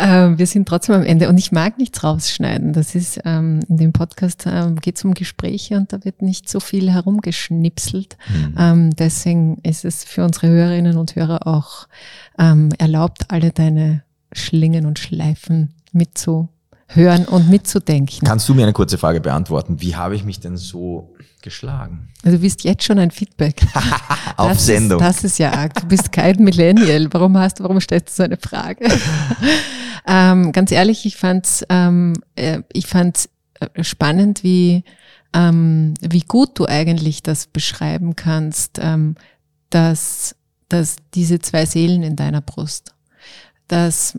Ähm, wir sind trotzdem am Ende und ich mag nichts rausschneiden. Das ist, ähm, in dem Podcast ähm, geht es um Gespräche und da wird nicht so viel herumgeschnipselt. Mhm. Ähm, deswegen ist es für unsere Hörerinnen und Hörer auch erlaubt, alle deine Schlingen und Schleifen mitzuhören und mitzudenken. Kannst du mir eine kurze Frage beantworten? Wie habe ich mich denn so geschlagen? Also du bist jetzt schon ein Feedback. <laughs> Auf das Sendung. Ist, das ist ja arg. Du bist kein Millennial. Warum hast du, warum stellst du so eine Frage? <laughs> ähm, ganz ehrlich, ich fand's, ähm, äh, ich fand's äh, spannend, wie, ähm, wie gut du eigentlich das beschreiben kannst, ähm, dass, dass diese zwei Seelen in deiner Brust das,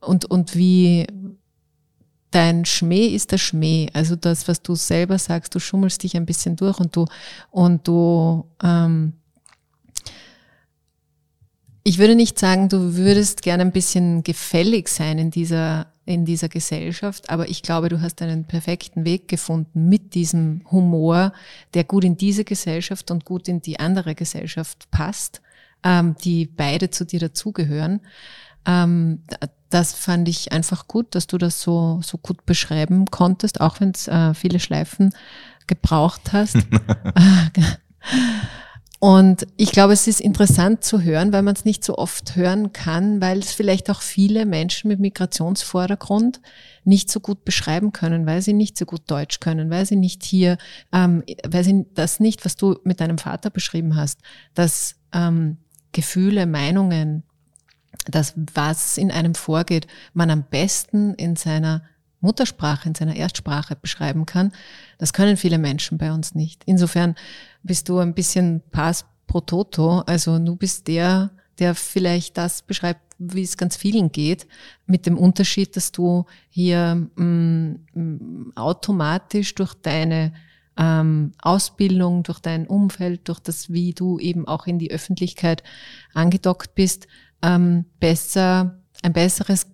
und, und wie dein Schmäh ist der Schmäh. Also das, was du selber sagst, du schummelst dich ein bisschen durch und du, und du, ähm, ich würde nicht sagen, du würdest gerne ein bisschen gefällig sein in dieser, in dieser Gesellschaft, aber ich glaube, du hast einen perfekten Weg gefunden mit diesem Humor, der gut in diese Gesellschaft und gut in die andere Gesellschaft passt, ähm, die beide zu dir dazugehören. Ähm, das fand ich einfach gut, dass du das so, so gut beschreiben konntest, auch wenn es äh, viele Schleifen gebraucht hast. <laughs> <laughs> Und ich glaube, es ist interessant zu hören, weil man es nicht so oft hören kann, weil es vielleicht auch viele Menschen mit Migrationsvordergrund nicht so gut beschreiben können, weil sie nicht so gut Deutsch können, weil sie nicht hier, ähm, weil sie das nicht, was du mit deinem Vater beschrieben hast, dass ähm, Gefühle, Meinungen, das, was in einem vorgeht, man am besten in seiner Muttersprache, in seiner Erstsprache beschreiben kann. Das können viele Menschen bei uns nicht. Insofern bist du ein bisschen Pass pro Toto. Also du bist der der vielleicht das beschreibt, wie es ganz vielen geht, mit dem Unterschied, dass du hier mh, mm, automatisch durch deine ähm, Ausbildung, durch dein Umfeld, durch das, wie du eben auch in die Öffentlichkeit angedockt bist, ähm, besser, ein besseres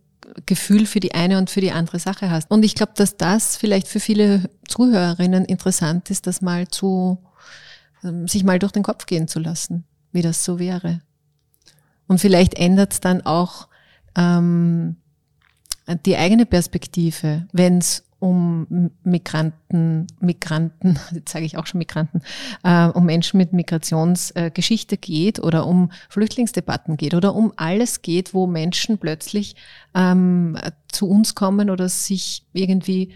Gefühl für die eine und für die andere Sache hast. Und ich glaube, dass das vielleicht für viele Zuhörerinnen interessant ist, das mal zu, ähm, sich mal durch den Kopf gehen zu lassen, wie das so wäre. Und vielleicht ändert es dann auch ähm, die eigene Perspektive, wenn es um Migranten, Migranten, <laughs> jetzt sage ich auch schon Migranten, äh, um Menschen mit Migrationsgeschichte äh, geht oder um Flüchtlingsdebatten geht oder um alles geht, wo Menschen plötzlich ähm, zu uns kommen oder sich irgendwie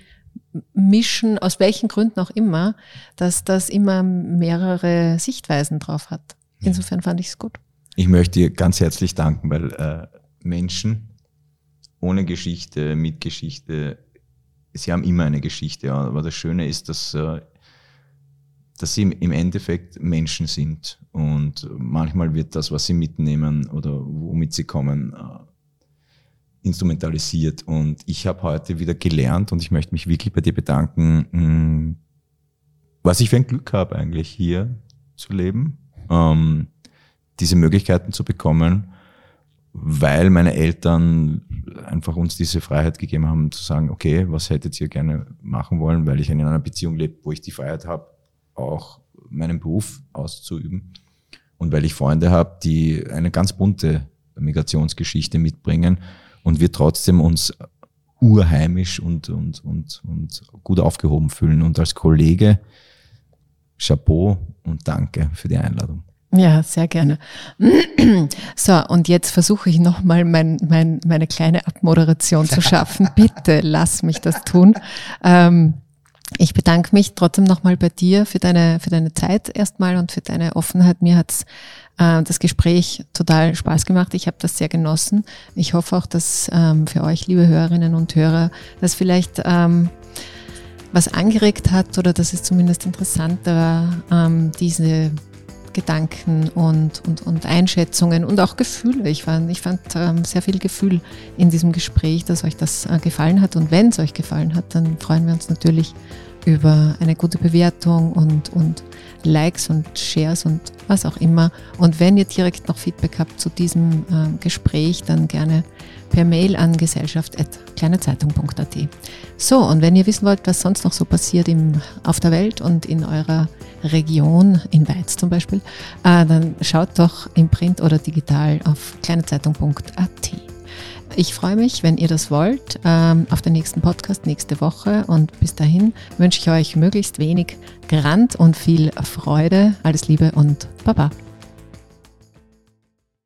mischen, aus welchen Gründen auch immer, dass das immer mehrere Sichtweisen drauf hat. Insofern fand ich es gut. Ich möchte dir ganz herzlich danken, weil äh, Menschen ohne Geschichte, mit Geschichte sie haben immer eine Geschichte, aber das Schöne ist, dass, äh, dass sie im Endeffekt Menschen sind. Und manchmal wird das, was sie mitnehmen oder womit sie kommen, äh, instrumentalisiert. Und ich habe heute wieder gelernt und ich möchte mich wirklich bei dir bedanken, mm, was ich für ein Glück habe eigentlich hier zu leben, ähm, diese Möglichkeiten zu bekommen weil meine Eltern einfach uns diese Freiheit gegeben haben zu sagen, okay, was hättet ihr gerne machen wollen, weil ich in einer Beziehung lebe, wo ich die Freiheit habe, auch meinen Beruf auszuüben und weil ich Freunde habe, die eine ganz bunte Migrationsgeschichte mitbringen und wir trotzdem uns urheimisch und, und, und, und gut aufgehoben fühlen. Und als Kollege, Chapeau und danke für die Einladung. Ja, sehr gerne. <clears throat> So, und jetzt versuche ich nochmal mein, mein, meine kleine Abmoderation zu schaffen. <laughs> Bitte lass mich das tun. Ähm, ich bedanke mich trotzdem nochmal bei dir für deine, für deine Zeit erstmal und für deine Offenheit. Mir hat's äh, das Gespräch total Spaß gemacht. Ich habe das sehr genossen. Ich hoffe auch, dass ähm, für euch, liebe Hörerinnen und Hörer, das vielleicht ähm, was angeregt hat oder dass es zumindest interessant war, ähm, diese Gedanken und, und, und Einschätzungen und auch Gefühle. Ich fand, ich fand ähm, sehr viel Gefühl in diesem Gespräch, dass euch das äh, gefallen hat. Und wenn es euch gefallen hat, dann freuen wir uns natürlich über eine gute Bewertung und, und Likes und Shares und was auch immer. Und wenn ihr direkt noch Feedback habt zu diesem äh, Gespräch, dann gerne per Mail an gesellschaft.kleinezeitung.at. So, und wenn ihr wissen wollt, was sonst noch so passiert im, auf der Welt und in eurer Region, in Weiz zum Beispiel, äh, dann schaut doch im Print oder digital auf kleinezeitung.at. Ich freue mich, wenn ihr das wollt, ähm, auf den nächsten Podcast nächste Woche. Und bis dahin wünsche ich euch möglichst wenig Grand und viel Freude. Alles Liebe und Baba.